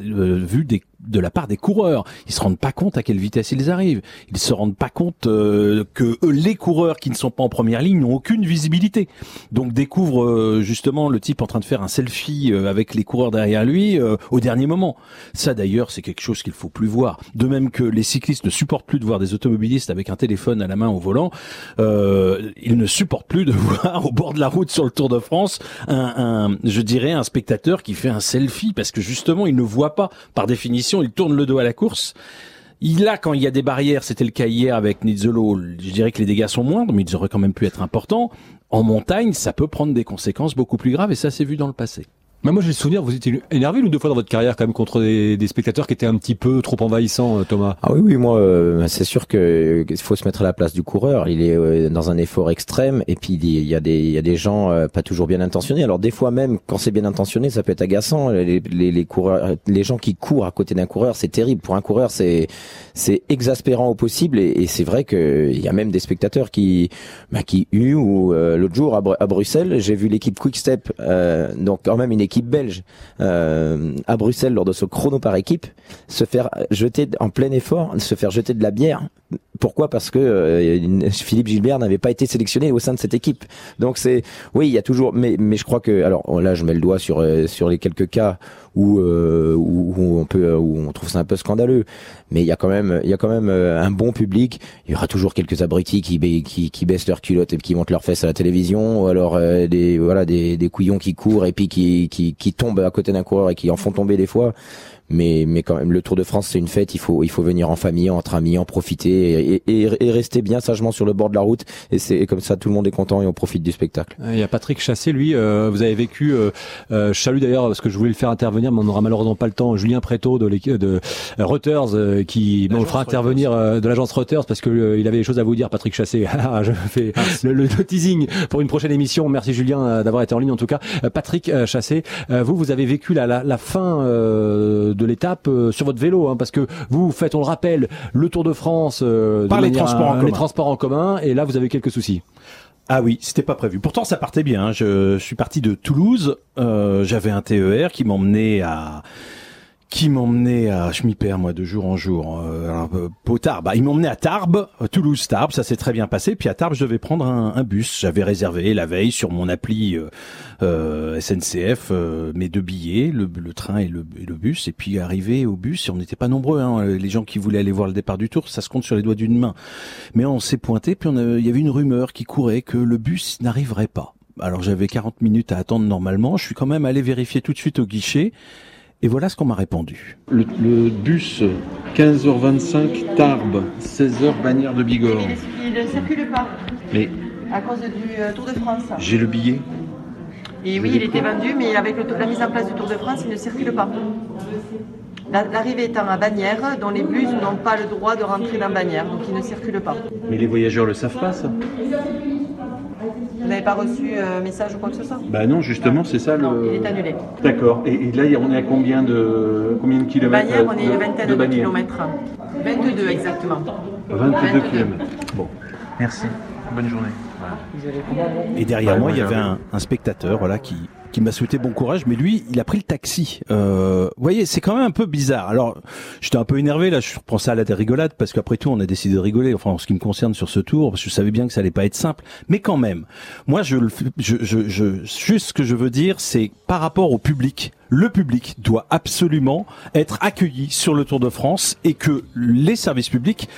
Speaker 6: euh, vu des de la part des coureurs. Ils se rendent pas compte à quelle vitesse ils arrivent. Ils se rendent pas compte euh, que les coureurs qui ne sont pas en première ligne n'ont aucune visibilité. Donc découvrent euh, justement le type en train de faire un selfie euh, avec les coureurs derrière lui au dernier moment. Ça d'ailleurs, c'est quelque chose qu'il faut plus voir. De même que les cyclistes ne supportent plus de voir des automobilistes avec un téléphone à la main au volant, ils ne supportent plus de voir au bord de la route sur le Tour de France un, un je dirais un spectateur qui fait un selfie parce que justement il ne voit pas par définition il tourne le dos à la course. Il a, quand il y a des barrières, c'était le cas hier avec Nizzolo, je dirais que les dégâts sont moindres, mais ils auraient quand même pu être importants. En montagne, ça peut prendre des conséquences beaucoup plus graves, et ça s'est vu dans le passé.
Speaker 2: Mais moi j'ai le souvenir, vous étiez énervé une deux fois dans votre carrière quand même contre des, des spectateurs qui étaient un petit peu trop envahissants, euh, Thomas.
Speaker 5: Ah oui oui, moi euh, c'est sûr que il faut se mettre à la place du coureur. Il est euh, dans un effort extrême et puis il y a des y a des gens pas toujours bien intentionnés. Alors des fois même quand c'est bien intentionné, ça peut être agaçant. Les, les, les coureurs, les gens qui courent à côté d'un coureur, c'est terrible pour un coureur. C'est exaspérant au possible et, et c'est vrai que il y a même des spectateurs qui bah, qui huent. Ou l'autre jour à, Bruxelles, j'ai vu l'équipe Quick Step, donc quand même une belge euh, à Bruxelles lors de ce chrono par équipe se faire jeter en plein effort, se faire jeter de la bière. Pourquoi? Parce que euh, Philippe Gilbert n'avait pas été sélectionné au sein de cette équipe. Donc c'est oui, il y a toujours mais mais je crois que alors là je mets le doigt sur euh, sur les quelques cas où, où, on peut où on trouve ça un peu scandaleux. Mais il y a quand même il y a quand même un bon public. Il y aura toujours quelques abrutis qui, baissent leurs culottes et qui montent leurs fesses à la télévision. Ou alors des voilà des, des couillons qui courent et puis qui, qui qui tombent à côté d'un coureur et qui en font tomber des fois mais mais quand même le Tour de France c'est une fête. Il faut il faut venir en famille entre amis en profiter et, et, et rester bien sagement sur le bord de la route. Et c'est comme ça tout le monde est content et on profite du spectacle.
Speaker 2: Il y a Patrick Chassé lui euh, vous avez vécu euh, euh, salut d'ailleurs parce que je voulais le faire intervenir mais on n'aura malheureusement pas le temps. Julien Préto de l'équipe de Reuters euh, qui on le fera intervenir de l'agence Reuters parce que il avait des choses à vous dire Patrick Chassé. Ah, je fais le, le, teasing pour une prochaine émission. Merci Julien d'avoir été en ligne en tout cas. Patrick Chassé vous vous avez vécu la, la, la fin de l'étape euh, sur votre vélo, hein, parce que vous faites, on le rappelle, le Tour de France
Speaker 6: euh, par les transports, en
Speaker 2: les transports en commun, et là vous avez quelques soucis.
Speaker 6: Ah oui, c'était pas prévu. Pourtant, ça partait bien. Hein. Je, suis parti de Toulouse. Euh, J'avais un TER qui m'emmenait à qui m'emmenait à, je m'y perds moi de jour en jour, euh, euh Tarbes. Bah, il m'emmenait à Tarbes, euh, Toulouse Tarbes, ça s'est très bien passé. Puis à Tarbes, je devais prendre un, un bus. J'avais réservé la veille sur mon appli euh, euh SNCF mes deux billets, le, le train et le, le, bus. Et puis arrivé au bus, et on n'était pas nombreux. Hein, les gens qui voulaient aller voir le départ du Tour, ça se compte sur les doigts d'une main. Mais on s'est pointé, puis il y avait une rumeur qui courait que le bus n'arriverait pas. Alors j'avais 40 minutes à attendre normalement. Je suis quand même allé vérifier tout de suite au guichet. Et voilà ce qu'on m'a répondu.
Speaker 12: Le, bus 15h25 Tarbes, 16h Bannière de Bigorre.
Speaker 13: Il ne circule pas.
Speaker 12: Mais
Speaker 13: À cause du euh, Tour de France.
Speaker 12: J'ai le billet.
Speaker 13: Et oui, il était vendu, mais avec la mise en place du Tour de France, il ne circule pas. L'arrivée étant à Bagnères, dont les bus n'ont pas le droit de rentrer dans Bagnères, donc ils ne circulent pas.
Speaker 12: Mais les voyageurs le savent pas, ça
Speaker 13: n'avez pas reçu un euh, message ou quoi que ce soit
Speaker 12: Bah non, justement, c'est ça
Speaker 13: non, il est annulé.
Speaker 12: D'accord. Et, là, on est à combien de, combien de kilomètres
Speaker 13: Bagnères, on est une vingtaine de, kilomètres. 22 exactement.
Speaker 12: 22, kilomètres. Bon, merci. Bonne journée.
Speaker 6: Et derrière moi, il y avait un, un spectateur voilà, qui, qui m'a souhaité bon courage, mais lui, il a pris le taxi. Euh, vous voyez, c'est quand même un peu bizarre. Alors, j'étais un peu énervé là, je prends ça à la rigolade parce qu'après tout, on a décidé de rigoler. Enfin, en ce qui me concerne sur ce tour, parce que je savais bien que ça allait pas être simple. Mais quand même, moi, je, juste ce que je veux dire, c'est par rapport au public le public doit absolument être accueilli sur le Tour de France et que les services publics,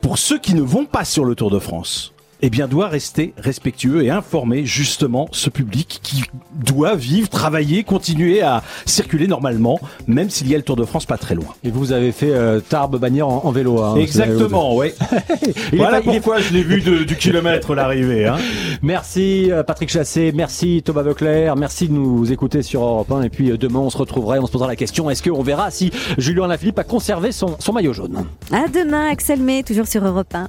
Speaker 6: pour ceux qui ne vont pas sur le Tour de France, eh bien, doit rester respectueux et informer justement ce public qui doit vivre, travailler, continuer à circuler normalement, même s'il y a le Tour de France pas très loin.
Speaker 2: Et vous avez fait euh, Tarbes Bagnères en, vélo. Hein,
Speaker 6: Exactement, oui. voilà pourquoi je l'ai vu du kilomètre l'arrivée. Hein.
Speaker 2: Merci euh, Patrick Chassé, merci Thomas Veuclair, merci de nous écouter sur Europe 1. Et puis euh, demain, on se retrouverait, on se posera la question est-ce qu'on verra si Julien Lafilippe a conservé son, son maillot jaune?
Speaker 1: À demain, Axel May, toujours sur Europe 1.